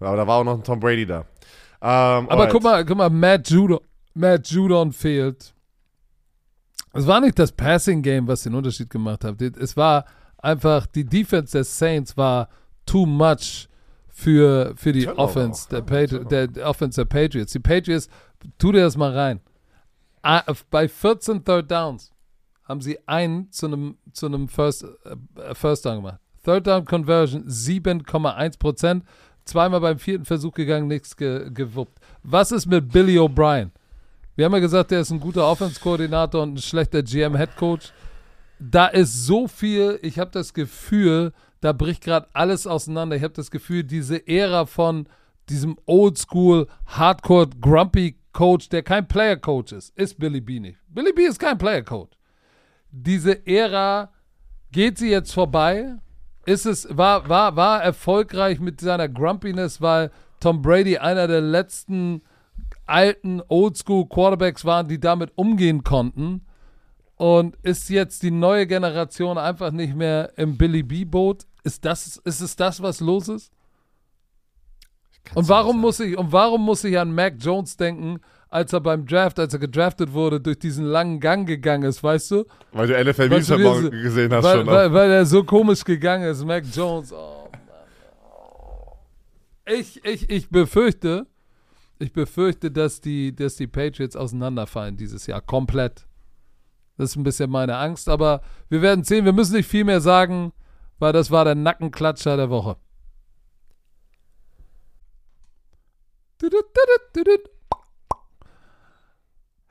Aber da war auch noch ein Tom Brady da. Ähm, Aber guck mal, guck mal, Matt Judon, Matt Judon fehlt. Es war nicht das Passing Game, was den Unterschied gemacht hat. Es war einfach, die Defense der Saints war too much für, für die Offense der, Patri der Offense der Patriots. Die Patriots, tu dir das mal rein. Ah, Bei 14 Third Downs haben sie einen zu einem, zu einem First, äh, First Down gemacht. Third Down Conversion 7,1 Prozent. Zweimal beim vierten Versuch gegangen, nichts ge gewuppt. Was ist mit Billy O'Brien? Wir haben ja gesagt, der ist ein guter Offense-Koordinator und ein schlechter GM-Headcoach. Da ist so viel, ich habe das Gefühl, da bricht gerade alles auseinander. Ich habe das Gefühl, diese Ära von diesem Oldschool, Hardcore, Grumpy Coach, der kein Player-Coach ist, ist Billy B nicht. Billy B ist kein Player-Coach. Diese Ära geht sie jetzt vorbei. Ist es, war, war, war erfolgreich mit seiner Grumpiness, weil Tom Brady einer der letzten alten Oldschool Quarterbacks waren, die damit umgehen konnten. Und ist jetzt die neue Generation einfach nicht mehr im Billy B-Boot? Ist, das, ist es das, was los ist? Und warum muss ich, und warum muss ich an Mac Jones denken, als er beim Draft, als er gedraftet wurde, durch diesen langen Gang gegangen ist, weißt du? Weil du NFL Memes du, wie Morgen es- gesehen hast weil, schon. weil, weil er so komisch gegangen ist, Mac Jones. Oh, Mann. Ich, ich, ich befürchte, ich befürchte, dass die, dass die Patriots auseinanderfallen dieses Jahr. Komplett. Das ist ein bisschen meine Angst, aber wir werden sehen. Wir müssen nicht viel mehr sagen, weil das war der Nackenklatscher der Woche.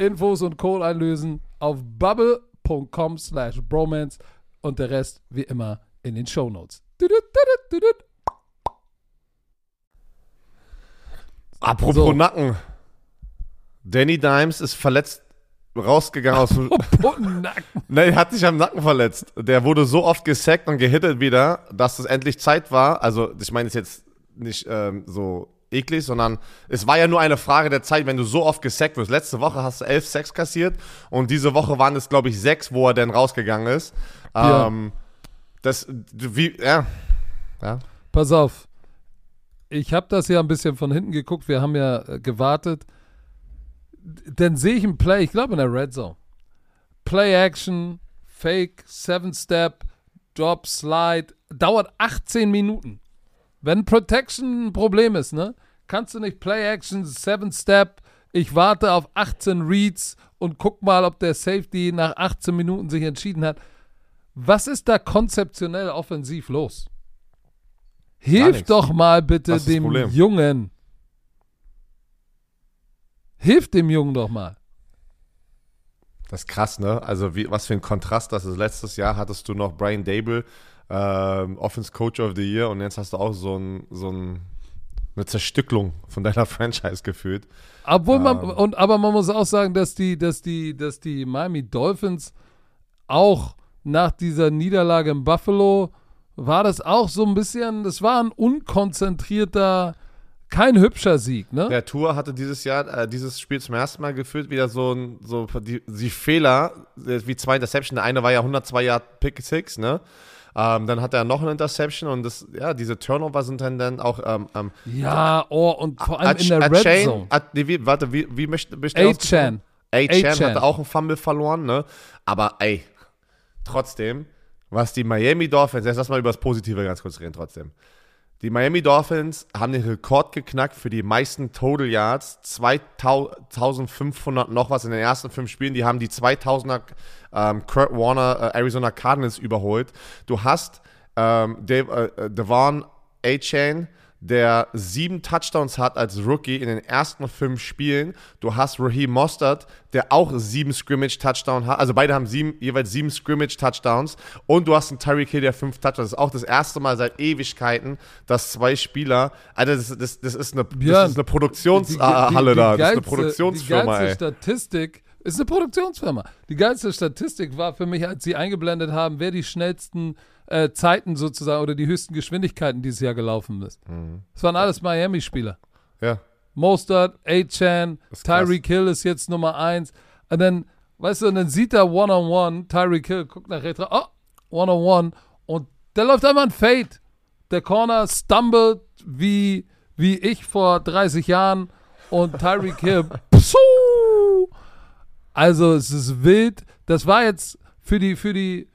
Infos und Code einlösen auf bubble.com slash bromance und der Rest wie immer in den Shownotes. Apropos So. Nacken. Danny Dimes ist verletzt rausgegangen aus dem. Puttennacken. [laughs] Nee, hat sich am Nacken verletzt. Der wurde so oft gesackt und gehittet wieder, dass es endlich Zeit war. Also, ich meine, es jetzt nicht ähm, so eklig, sondern es war ja nur eine Frage der Zeit, wenn du so oft gesackt wirst. Letzte Woche hast du elf Sacks kassiert und diese Woche waren es, glaube ich, sechs, wo er dann rausgegangen ist. Ja. Ähm, das, wie, ja. Ja. Pass auf. Ich habe das ja ein bisschen von hinten geguckt. Wir haben ja äh, gewartet. Dann sehe ich ein Play, ich glaube in der Red Zone. Play Action, Fake, Seven Step, Drop, Slide. Dauert 18 Minuten. Wenn Protection ein Problem ist, ne? Kannst du nicht Play Action, Seven Step. Ich warte auf 18 Reads und guck mal, ob der Safety nach 18 Minuten sich entschieden hat. Was ist da konzeptionell offensiv los? Hilf doch mal bitte dem Problem. Jungen. Hilf dem Jungen doch mal. Das ist krass, ne? Also wie, was für ein Kontrast das ist. Letztes Jahr hattest du noch Brian Dable, ähm, Offense Coach of the Year und jetzt hast du auch so, ein, so ein, eine Zerstückelung von deiner [laughs] Franchise gefühlt. Obwohl man, Ähm. und, aber man muss auch sagen, dass die, dass die, dass die Miami Dolphins auch nach dieser Niederlage in Buffalo war das auch so ein bisschen, das war ein unkonzentrierter, kein hübscher Sieg, ne? Der Tour hatte dieses Jahr, äh, dieses Spiel zum ersten Mal gefühlt wieder so ein, so die, die Fehler, äh, wie zwei Interception. Der eine war ja 102 Yard Pick Six, ne? Ähm, dann hat er noch eine Interception und das, ja, diese Turnover sind dann, dann auch ähm, ähm, Ja, oh, und vor allem in der Red Achane- Zone. Nee, wie, warte, wie, wie möchte ausgesprochen? A-Chan. A-Chan hatte auch einen Fumble verloren, ne? Aber ey, trotzdem, was die Miami Dolphins, jetzt lass mal über das Positive ganz kurz reden trotzdem. Die Miami Dolphins haben den Rekord geknackt für die meisten Total Yards, 2500 noch was in den ersten fünf Spielen. Die haben die 2000er ähm, Kurt Warner äh, Arizona Cardinals überholt. Du hast ähm, Dave, äh, Devon A-Chain, der sieben Touchdowns hat als Rookie in den ersten fünf Spielen. Du hast Raheem Mostert, der auch sieben Scrimmage-Touchdowns hat. Also beide haben sieben, jeweils sieben Scrimmage-Touchdowns. Und du hast einen Tyreek Hill, der fünf Touchdowns. Das ist auch das erste Mal seit Ewigkeiten, dass zwei Spieler, Alter, das, das, das ist eine, Björn, das ist eine Produktionshalle da. Das ist eine Produktionsfirma, Die ey. geilste Statistik ist eine Produktionsfirma. Die geilste Statistik war für mich, als sie eingeblendet haben, wer die schnellsten äh, Zeiten sozusagen oder die höchsten Geschwindigkeiten dieses Jahr gelaufen ist. Mhm. Das waren alles Miami-Spieler. Ja. Mostert, A-Chan. Tyreek Hill ist jetzt Nummer eins. Und dann, weißt du, und dann sieht er One-on-One, Tyreek Hill guckt nach rechts, oh, One-on-One. Und der läuft einmal ein Fade. Der Corner stumbled wie, wie ich vor 30 Jahren und Tyreek [laughs] Hill, psuu. Also, es ist wild. Das war jetzt für die, für die,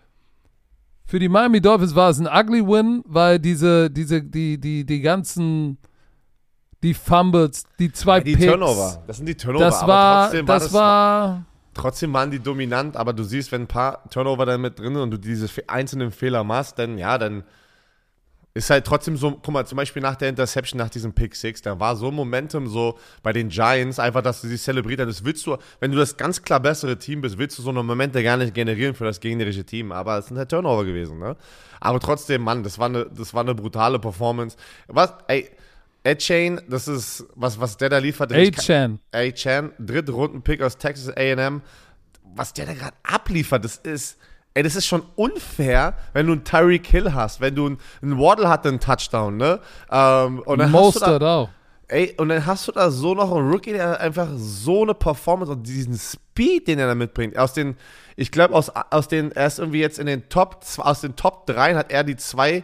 für die Miami Dolphins war es ein ugly Win, weil diese, diese, die, die, die ganzen, die Fumbles, die zwei Die Picks, Turnover. Das sind die Turnover. das aber war, trotzdem das war, Trotzdem waren die dominant, aber du siehst, wenn ein paar Turnover dann mit drin sind und du diese einzelnen Fehler machst, dann ja, dann ist halt trotzdem so, guck mal, zum Beispiel nach der Interception, nach diesem Pick Six, da war so ein Momentum so bei den Giants, einfach, dass du sie zelebriert hast. Das willst du, wenn du das ganz klar bessere Team bist, willst du so eine Momente gar nicht generieren für das gegnerische Team. Aber es sind halt Turnover gewesen, ne? Aber trotzdem, Mann, das war eine, das war eine brutale Performance. Was, ey, A-Chain, das ist, was, was der da liefert. A-Chan. A-Chan, Drittrunden-Pick aus Texas A&M. Was der da gerade abliefert, das ist, ey, das ist schon unfair, wenn du einen Tyreek Hill hast, wenn du einen, einen Waddle hatte einen Touchdown, ne? Ähm, und dann hast du da, Mostert auch. ey, und dann hast du da so noch einen Rookie, der einfach so eine Performance und diesen Speed, den er da mitbringt. Aus den, ich glaube, aus, aus den, er ist irgendwie jetzt in den Top, aus den Top 3 hat er die zwei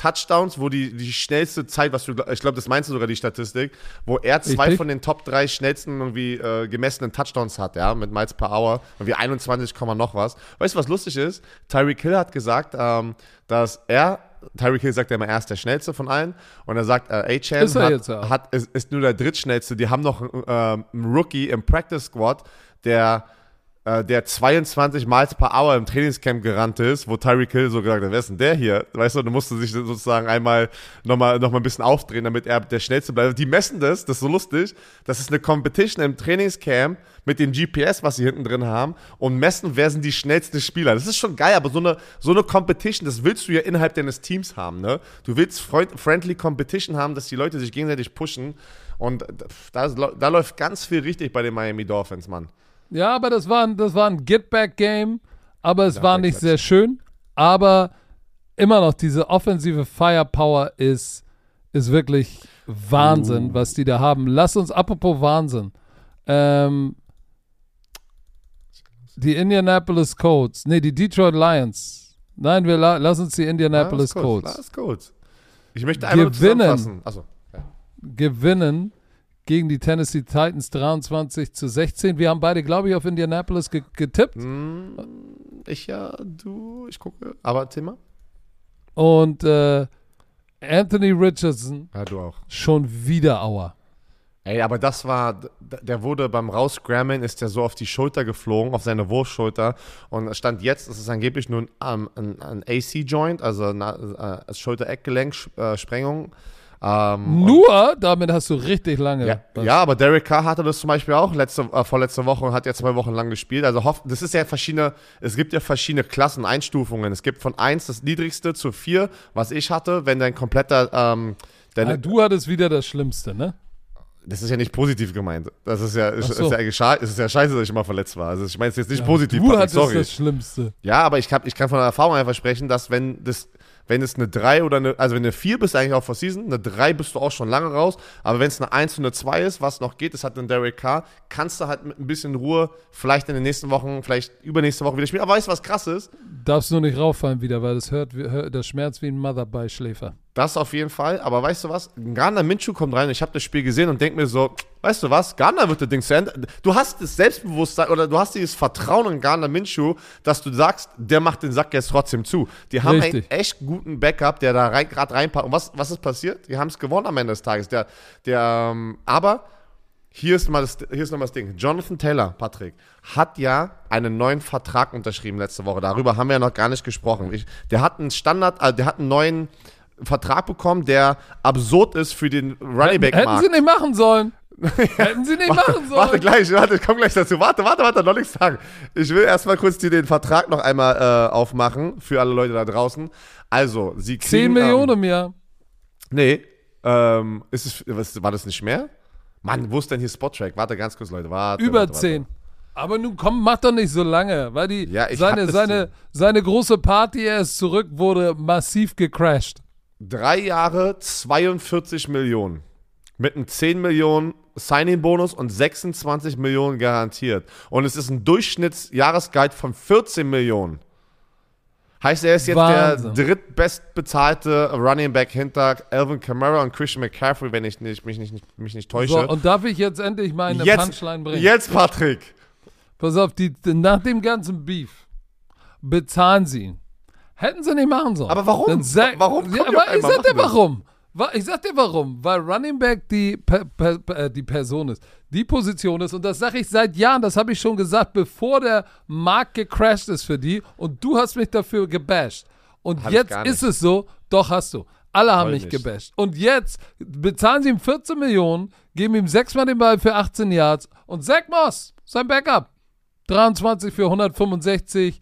Touchdowns, wo die, die schnellste Zeit, was du, ich glaube, das meinst du sogar die Statistik, wo er zwei Richtig. von den Top 3 schnellsten irgendwie äh, gemessenen Touchdowns hat, ja, mit Miles per Hour, irgendwie 21, Komma noch was. Weißt du, was lustig ist? Tyreek Hill hat gesagt, ähm, dass er, Tyreek Hill sagt ja immer, er ist der schnellste von allen und er sagt, äh, A-Chan Ist hat, hat, ist, ist nur der drittschnellste. Die haben noch äh, einen Rookie im Practice Squad, der äh, der 22 Miles per Hour im Trainingscamp gerannt ist, wo Tyreek Hill so gesagt hat, wer ist denn der hier? Weißt du, du musste sich sozusagen einmal nochmal noch mal ein bisschen aufdrehen, damit er der Schnellste bleibt. Die messen das, das ist so lustig, das ist eine Competition im Trainingscamp mit dem GPS, was sie hinten drin haben und messen, wer sind die schnellsten Spieler. Das ist schon geil, aber so eine, so eine Competition, das willst du ja innerhalb deines Teams haben, ne? Du willst friendly Competition haben, dass die Leute sich gegenseitig pushen und da, da läuft ganz viel richtig bei den Miami Dolphins, Mann. Ja, aber das war, ein- das war ein Get-Back-Game, aber es war der nicht sehr schön. Aber immer noch, diese offensive Firepower ist, ist wirklich Wahnsinn, Uh. was die da haben. Lass uns, apropos Wahnsinn, ähm, die Indianapolis Colts, nee, die Detroit Lions. Nein, wir la lass uns die Indianapolis Colts gut. Ich möchte einmal Gewinnen. zusammenfassen. Achso. Ja. gewinnen gegen die Tennessee Titans 23 zu 16. Wir haben beide, glaube ich, auf Indianapolis ge getippt. Hm, ich ja, du, ich gucke. Aber Thema? Und äh, Anthony Richardson Ja, du auch. schon wieder Auer. Ey, aber das war, der wurde beim Rausgrammeln, ist der so auf die Schulter geflogen, auf seine Wurfschulter. Und es stand jetzt, es ist angeblich nur ein, ein, ein AC-Joint, also eine äh, Schulter-Eckgelenk-Sprengung. Ähm, Nur, damit hast du richtig lange. Ja, ja, aber Derek Carr hatte das zum Beispiel auch letzte, äh, vorletzte Woche und hat ja zwei Wochen lang gespielt. Also hoff, das ist ja verschiedene, es gibt ja verschiedene Klassen, Einstufungen. Es gibt von 1 das niedrigste zu 4, was ich hatte, wenn dein kompletter, ähm, deine, Ah, du hattest wieder das Schlimmste, ne? das ist ja nicht positiv gemeint. Das ist ja, so. ist ja, ist ja scheiße, dass ich immer verletzt war. Also ich meine es jetzt nicht Ja, positiv, Du Patrick, hattest sorry. das Schlimmste. Ja, aber ich, hab, ich kann von der Erfahrung einfach sprechen, dass wenn das, wenn es eine 3 oder eine, also wenn eine 4 bist, eigentlich auch vor Season, eine 3 bist du auch schon lange raus, aber wenn es eine 1 und eine 2 ist, was noch geht, das hat dann Derek Carr, kannst du halt mit ein bisschen Ruhe vielleicht in den nächsten Wochen, vielleicht übernächste Woche wieder spielen. Aber weißt du, was krass ist? Darfst nur nicht rauffallen wieder, weil das hört, hört das Schmerz wie ein Mother-Bei-Schläfer. Das auf jeden Fall. Aber weißt du was? Gardner Minshew kommt rein und ich habe das Spiel gesehen und denke mir so, weißt du was? Gardner wird das Ding zu Ende. Du hast das Selbstbewusstsein oder du hast dieses Vertrauen in Gardner Minshew, dass du sagst, der macht den Sack jetzt trotzdem zu. Die haben einen Richtig. echt guten Backup, der da rein, gerade reinpackt. Und was, was ist passiert? Die haben es gewonnen am Ende des Tages. Der, der, ähm, aber hier ist, mal das, hier ist nochmal das Ding. Jonathan Taylor, Patrick, hat ja einen neuen Vertrag unterschrieben letzte Woche. Darüber haben wir ja noch gar nicht gesprochen. Ich, der hat einen Standard, äh, der hat einen neuen Vertrag bekommen, der absurd ist für den Running Back [laughs] Hätten sie nicht machen sollen. Hätten sie nicht machen sollen. Warte gleich, warte, ich komm gleich dazu. Warte, warte, warte, noch nichts sagen. Ich will erstmal kurz dir den Vertrag noch einmal äh, aufmachen für alle Leute da draußen. Also, sie kriegen 10 ähm, Millionen im Jahr. Nee, ähm, ist es, was, war das nicht mehr? Mann, wo ist denn hier Spottrack? Warte ganz kurz, Leute. Warte, Über warte, warte. 10. Aber nun komm, mach doch nicht so lange, weil die Ja, seine, seine, seine große Party, er ist zurück, wurde massiv gecrashed. Drei Jahre, 42 Millionen. Mit einem 10 Millionen Signing-Bonus und 26 Millionen garantiert. Und es ist ein Durchschnittsjahresgehalt von 14 Millionen. Heißt, er ist jetzt Wahnsinn. der drittbestbezahlte Running Back hinter Alvin Kamara und Christian McCaffrey, wenn ich nicht, mich, nicht, mich nicht täusche. So, und darf ich jetzt endlich meine jetzt, Punchline bringen? jetzt, Patrick. Pass auf, die, nach dem ganzen Beef bezahlen sie ihn. Hätten sie nicht machen sollen. Aber warum? Dann sag, Warum Ja, aber ich sag dir warum. Wa- Ich sag dir warum. Weil Running Back die, per, per, per, äh, die Person ist, die Position ist. Und das sage ich seit Jahren, das habe ich schon gesagt, bevor der Markt gecrashed ist für die. Und du hast mich dafür gebasht. Und Hab jetzt ist es so, doch hast du. Alle haben Voll mich nicht. gebasht. Und jetzt bezahlen sie ihm 14 Millionen, geben ihm sechsmal den Ball für 18 Yards und Zach Moss, sein Backup, 23 für 165,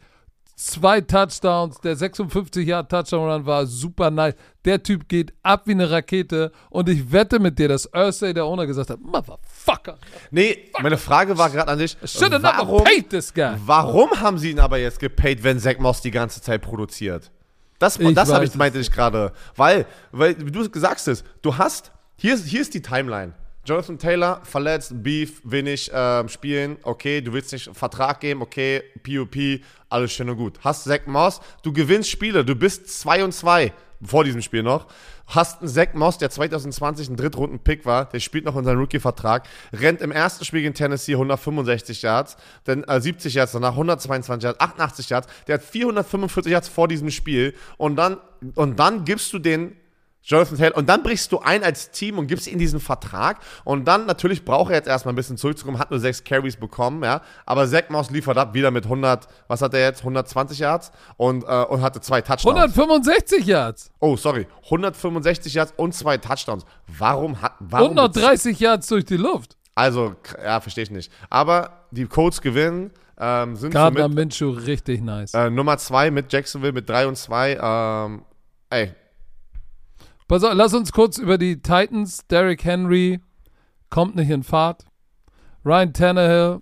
zwei Touchdowns, der 56 Yard Touchdown Run war super nice. Der Typ geht ab wie eine Rakete und ich wette mit dir, dass Ursay der Owner gesagt hat, Motherfucker. Nee, meine Frage war gerade an dich. Should have never Warum, paid this guy. warum haben sie ihn aber jetzt gepaid, wenn Zach Moss die ganze Zeit produziert? Das, Ich das habe ich, meinte ich gerade. Weil, weil, wie du gesagt hast, du hast, hier ist, hier ist die Timeline. Jonathan Taylor verletzt, Beef, wenig ähm, spielen, okay, du willst nicht Vertrag geben, okay, POP, alles schön und gut. Hast Zach Moss, du gewinnst Spiele, du bist 2 und 2 vor diesem Spiel noch. Hast einen Zach Moss, der 2020 ein Drittrunden-Pick war, der spielt noch in seinem Rookie-Vertrag, rennt im ersten Spiel gegen Tennessee 165 Yards, dann äh, 70 Yards, danach 122 Yards, 88 Yards, der hat 445 Yards vor diesem Spiel und dann, und dann gibst du den Jonathan Taylor. Und dann brichst du ein als Team und gibst ihm diesen Vertrag. Und dann natürlich braucht er jetzt erstmal ein bisschen zurückzukommen, hat nur sechs Carries bekommen, ja. Aber Zach Moss liefert ab wieder mit 100, was hat er jetzt? 120 Yards und, äh, und hatte zwei Touchdowns. 165 Yards oh, sorry. 165 Yards und zwei Touchdowns. Warum hat, warum und noch 30 Yards durch die Luft. Also, ja, verstehe ich nicht. Aber die Colts gewinnen, ähm, sind Gardner Minshew richtig nice. äh, Nummer zwei mit Jacksonville mit drei und zwei. Ähm, ey, Pass auf, lass uns kurz über die Titans. Derrick Henry kommt nicht in Fahrt. Ryan Tannehill.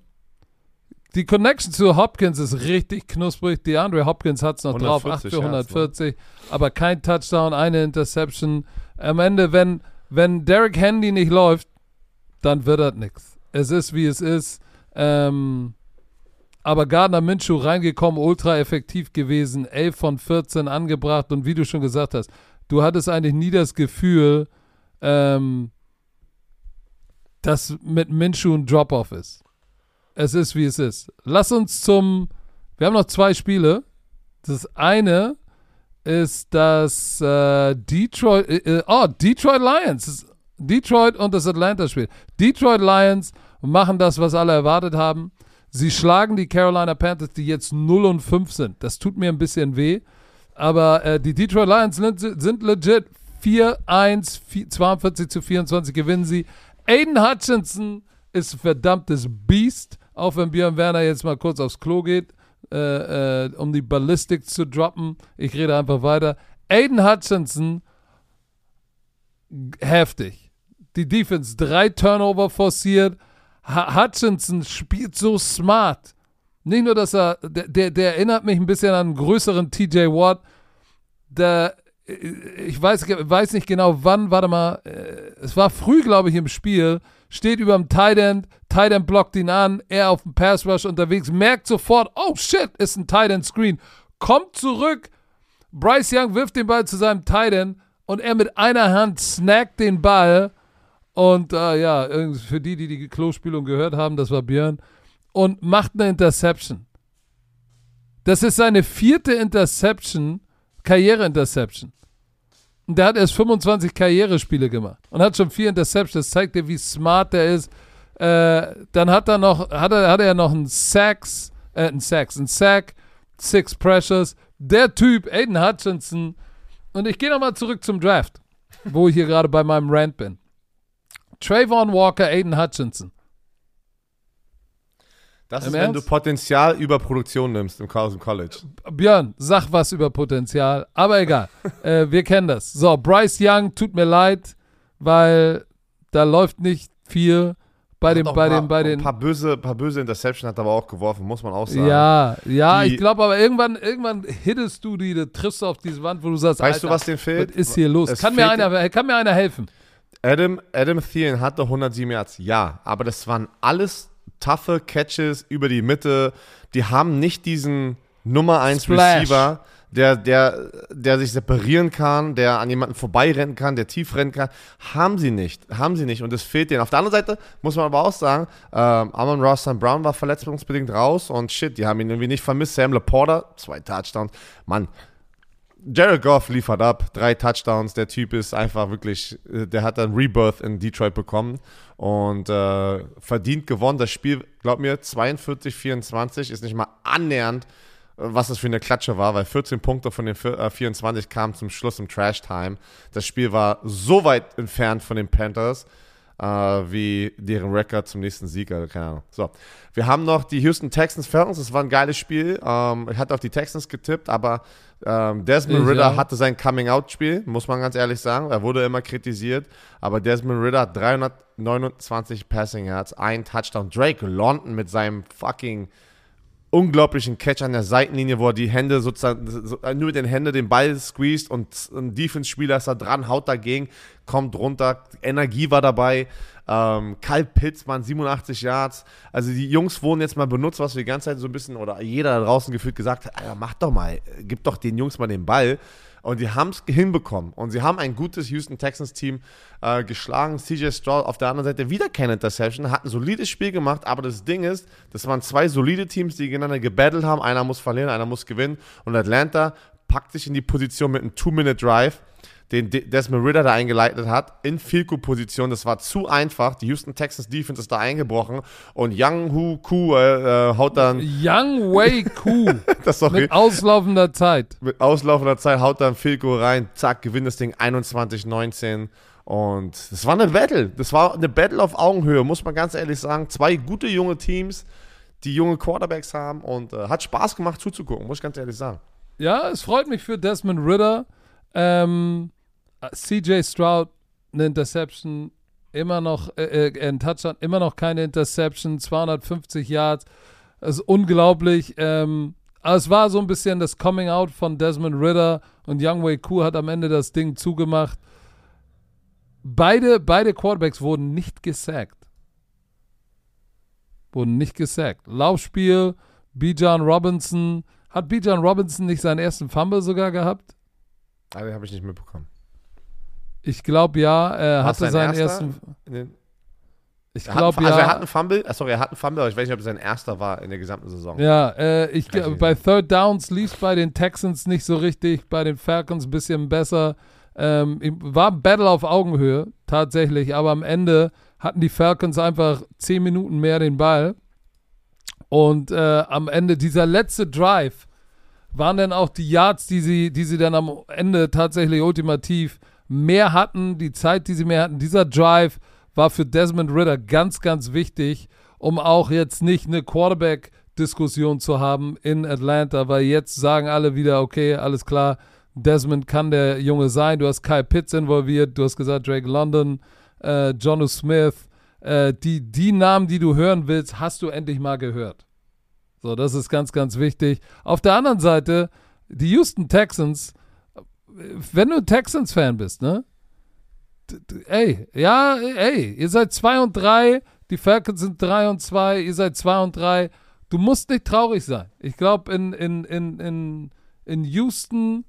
Die Connection zu Hopkins ist richtig knusprig. DeAndre Hopkins hat es noch drauf, 8 140 für Yards, 140, aber kein Touchdown, eine Interception. Am Ende, wenn, wenn Derrick Henry nicht läuft, dann wird das nichts. Es ist, wie es ist. Ähm, aber Gardner Minshew reingekommen, ultra effektiv gewesen, 11 von 14 angebracht und wie du schon gesagt hast, du hattest eigentlich nie das Gefühl, ähm, dass mit Minshew ein Drop-Off ist. Es ist, wie es ist. Lass uns zum, wir haben noch zwei Spiele. Das eine ist das äh, Detroit, äh, äh, oh, Detroit Lions. Detroit und das Atlanta-Spiel. Detroit Lions machen das, was alle erwartet haben. Sie schlagen die Carolina Panthers, die jetzt 0 und 5 sind. Das tut mir ein bisschen weh. Aber äh, die Detroit Lions sind, legit 4-1, 4 42 zu 24 gewinnen sie. Aiden Hutchinson ist ein verdammtes Biest, auch wenn Björn Werner jetzt mal kurz aufs Klo geht, äh, äh, um die Ballistik zu droppen. Ich rede einfach weiter. Aiden Hutchinson, heftig. Die Defense, drei Turnover forciert. H Hutchinson spielt so smart. Nicht nur, dass er, der, der, erinnert mich ein bisschen an einen größeren TJ Watt. Der, ich weiß, weiß nicht genau wann, warte mal, äh, es war früh, glaube ich, im Spiel, steht über dem Tight End, Tight End blockt ihn an, er auf dem Pass Rush unterwegs, merkt sofort, oh shit, ist ein Tight End Screen, kommt zurück, Bryce Young wirft den Ball zu seinem Tight End und er mit einer Hand snackt den Ball. Und äh, ja, für die, die die Klospülung gehört haben, das war Björn, und macht eine Interception. Das ist seine vierte Interception, Karriere-Interception. Und der hat erst 25 Karrierespiele gemacht und hat schon vier Interceptions. Das zeigt dir, wie smart der ist. Äh, dann hat er noch, hat er, hat er noch einen Sacks, äh, einen Sacks, einen Sack, Six Pressures. Der Typ, Aiden Hutchinson. Und ich gehe nochmal zurück zum Draft, wo ich hier gerade bei meinem Rant bin. Trayvon Walker, Aiden Hutchinson. Das Im ist, wenn du Ernst? Potenzial über Produktion nimmst im Carlson College. Björn, sag was über Potenzial, aber egal. [laughs] äh, wir kennen das. So, Bryce Young, tut mir leid, weil da läuft nicht viel bei dem, bei paar, dem, bei den. Ein paar böse, paar böse Interception hat er aber auch geworfen, muss man auch sagen. Ja, ja, Die- ich glaube aber irgendwann, irgendwann hittest du die, triffst du auf diese Wand, wo du sagst, Weißt du, Alter, was dem fehlt? was ist hier los? Es Kann mir, einer, kann mir einer helfen? Adam, Adam Thielen hatte 107 Yards, ja, aber das waren alles toughe Catches über die Mitte. Die haben nicht diesen Nummer 1 Splash. Receiver, der, der, der sich separieren kann, der an jemanden vorbeirennen kann, der tief rennen kann. Haben sie nicht. Haben sie nicht. Und es fehlt denen. Auf der anderen Seite muss man aber auch sagen, ähm, Amon Ross St. Brown war verletzungsbedingt raus und shit, die haben ihn irgendwie nicht vermisst. Sam Laporta, zwei Touchdowns. Mann, Jared Goff liefert ab, drei Touchdowns. Der Typ ist einfach wirklich, äh, der hat dann Rebirth in Detroit bekommen und äh, verdient gewonnen. Das Spiel, glaub mir, 42-24 ist nicht mal annähernd, äh, was das für eine Klatsche war, weil 14 Punkte von den vier- äh, 24 kamen zum Schluss im Trash Time. Das Spiel war so weit entfernt von den Panthers. Äh, wie deren Rekord zum nächsten Sieg. Also keine Ahnung. So, wir haben noch die Houston Texans Falcons. Das war ein geiles Spiel. Ähm, ich hatte auf die Texans getippt, aber ähm, Desmond Ritter auch. hatte sein Coming-out-Spiel, muss man ganz ehrlich sagen. Er wurde immer kritisiert, aber Desmond Ritter hat 329 Passing Yards, ein Touchdown. Drake London mit seinem fucking unglaublichen Catch an der Seitenlinie, wo er die Hände sozusagen, so, nur mit den Händen den Ball squeezed und ein Defense-Spieler ist da dran, haut dagegen, kommt runter, Energie war dabei. Ähm, Kyle Pitts, Mann, 87 Yards. Also die Jungs wurden jetzt mal benutzt, was wir die ganze Zeit so ein bisschen, oder jeder da draußen gefühlt gesagt hat, Alter, mach doch mal, gib doch den Jungs mal den Ball. Und die haben es hinbekommen. Und sie haben ein gutes Houston Texans-Team äh, geschlagen. CJ Stroud auf der anderen Seite wieder keine Interception, hat ein solides Spiel gemacht. Aber das Ding ist, das waren zwei solide Teams, die gegeneinander gebettelt haben. Einer muss verlieren, einer muss gewinnen. Und Atlanta packt sich in die Position mit einem Two-Minute-Drive, den De- Desmond Ritter da eingeleitet hat, in Field Goal Position. Das war zu einfach. Die Houston Texans Defense ist da eingebrochen. Und Young Hu Ku äh, äh, haut dann, Young Wei Ku [laughs] das doch mit auslaufender Zeit. mit auslaufender Zeit haut dann Field Goal rein, zack, gewinnt das Ding 21-19. Und das war eine Battle. Das war eine Battle auf Augenhöhe, muss man ganz ehrlich sagen. Zwei gute junge Teams, die junge Quarterbacks haben und äh, hat Spaß gemacht zuzugucken, muss ich ganz ehrlich sagen. Ja, es freut mich für Desmond Ritter. Ähm, CJ Stroud, eine Interception, immer noch, äh, äh, ein Touchdown, immer noch keine Interception, 250 Yards. Das ist unglaublich. Ähm, aber es war so ein bisschen das Coming Out von Desmond Ritter und Young Wei Koo hat am Ende das Ding zugemacht. Beide, beide Quarterbacks wurden nicht gesackt. Wurden nicht gesackt. Laufspiel, Bijan Robinson. Hat Bijan Robinson nicht seinen ersten Fumble sogar gehabt? Ah, den habe ich nicht mitbekommen. Ich glaube ja, er Was, hatte sein seinen erster? ersten. Den, Ich er hat, glaube also er hat ja. einen Fumble, sorry, er hat einen Fumble, aber ich weiß nicht, ob es sein erster war in der gesamten Saison. Ja, äh, ich, ich bei Third Downs lief es bei den Texans nicht so richtig, bei den Falcons ein bisschen besser. Ähm, war ein Battle auf Augenhöhe, tatsächlich, aber am Ende hatten die Falcons einfach zehn Minuten mehr den Ball. Und äh, am Ende dieser letzte Drive waren dann auch die Yards, die sie, die sie dann am Ende tatsächlich ultimativ mehr hatten, die Zeit, die sie mehr hatten. Dieser Drive war für Desmond Ritter ganz, ganz wichtig, um auch jetzt nicht eine Quarterback-Diskussion zu haben in Atlanta, weil jetzt sagen alle wieder, okay, alles klar, Desmond kann der Junge sein. Du hast Kyle Pitts involviert, du hast gesagt Drake London, äh, Jono Smith. Äh, die, die Namen, die du hören willst, hast du endlich mal gehört. So, das ist ganz, ganz wichtig. Auf der anderen Seite, die Houston Texans, wenn du Texans-Fan bist, ne? Ey, ja, ey, ihr seid 2 und 3, die Falcons sind 3 und 2, ihr seid 2 und 3. Du musst nicht traurig sein. Ich glaube, in, in, in, in, in Houston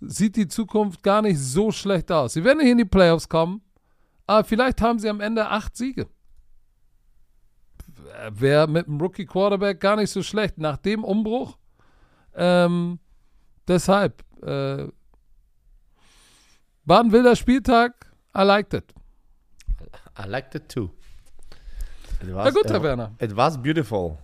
sieht die Zukunft gar nicht so schlecht aus. Sie werden nicht in die Playoffs kommen, aber vielleicht haben sie am Ende acht Siege. Wäre mit einem Rookie-Quarterback gar nicht so schlecht. Nach dem Umbruch, ähm, deshalb, äh, war ein wilder Spieltag. I liked it. I liked it too. It Na was, gut, Herr it, Werner. it was beautiful.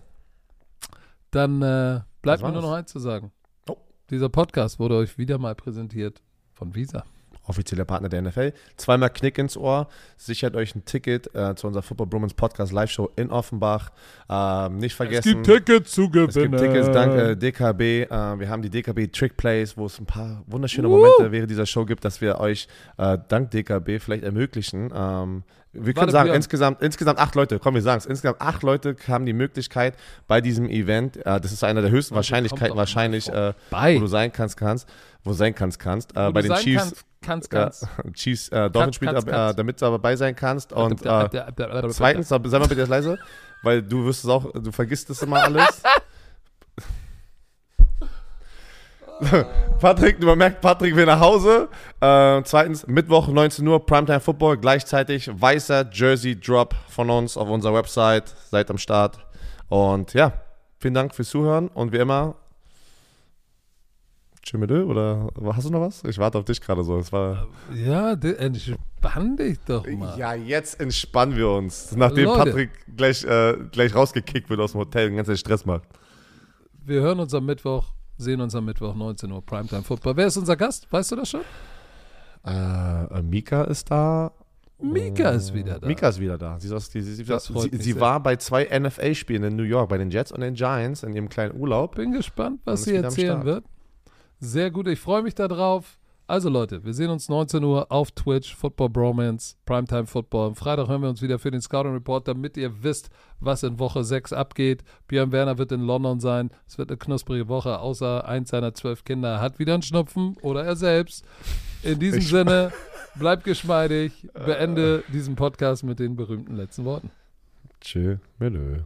Dann äh, bleibt mir nur noch eins zu sagen. Oh. Dieser Podcast wurde euch wieder mal präsentiert von Visa. Offizieller Partner der NFL. Zweimal Knick ins Ohr. Sichert euch ein Ticket äh, zu unserer Football Bromance Podcast Live Show in Offenbach. Ähm, nicht vergessen. Tickets zu Es gibt Tickets dank äh, DKB. Äh, wir haben die DKB Trick Plays, wo es ein paar wunderschöne Momente während dieser Show gibt, dass wir euch äh, dank DKB vielleicht ermöglichen. Ähm, wir können sagen, Björn. insgesamt, insgesamt acht Leute, komm, wir sagen es, insgesamt acht Leute haben die Möglichkeit bei diesem Event, äh, das ist einer der höchsten Wahrscheinlichkeiten wahrscheinlich, äh, Bei. wo du sein kannst, kannst, wo sein kannst, kannst. Äh, bei den Chiefs, kannst, kannst, kannst. [laughs] Chiefs äh, Dolphins spielt, äh, damit du dabei sein kannst. Und äh, zweitens, sei mal bitte jetzt leise, weil du wirst es auch, du vergisst es immer alles. [laughs] [laughs] Patrick, man merkt, Patrick will nach Hause. Äh, zweitens, Mittwoch 19 Uhr, Primetime Football, gleichzeitig weißer Jersey Drop von uns auf unserer Website. Seid am Start. Und ja, vielen Dank fürs Zuhören und wie immer, tschüss oder hast du noch was? Ich warte auf dich gerade so. Es war Ja, entspann dich doch mal. ja, jetzt entspannen wir uns. Nachdem Leute. Patrick gleich, äh, gleich rausgekickt wird aus dem Hotel und den ganzen Stress macht. Wir hören uns am Mittwoch, sehen uns am Mittwoch 19 Uhr Primetime Football. Wer ist unser Gast? Weißt du das schon? Äh, Mika ist da. Mika ist wieder da. Mika ist wieder da. Sie, sie, sie, sie, war bei zwei NFL-Spielen in New York, bei den Jets und den Giants in ihrem kleinen Urlaub. Bin gespannt, was sie erzählen wird. Sehr gut, ich freue mich darauf. Also Leute, wir sehen uns 19 Uhr auf Twitch, Football Bromance, Primetime Football. Am Freitag hören wir uns wieder für den Scouting Report, damit ihr wisst, was in Woche 6 abgeht. Björn Werner wird in London sein. Es wird eine knusprige Woche, außer eins seiner zwölf Kinder hat wieder einen Schnupfen oder er selbst. In diesem Ich- Sinne, bleibt geschmeidig, beende diesen Podcast mit den berühmten letzten Worten. Tschö, Menö.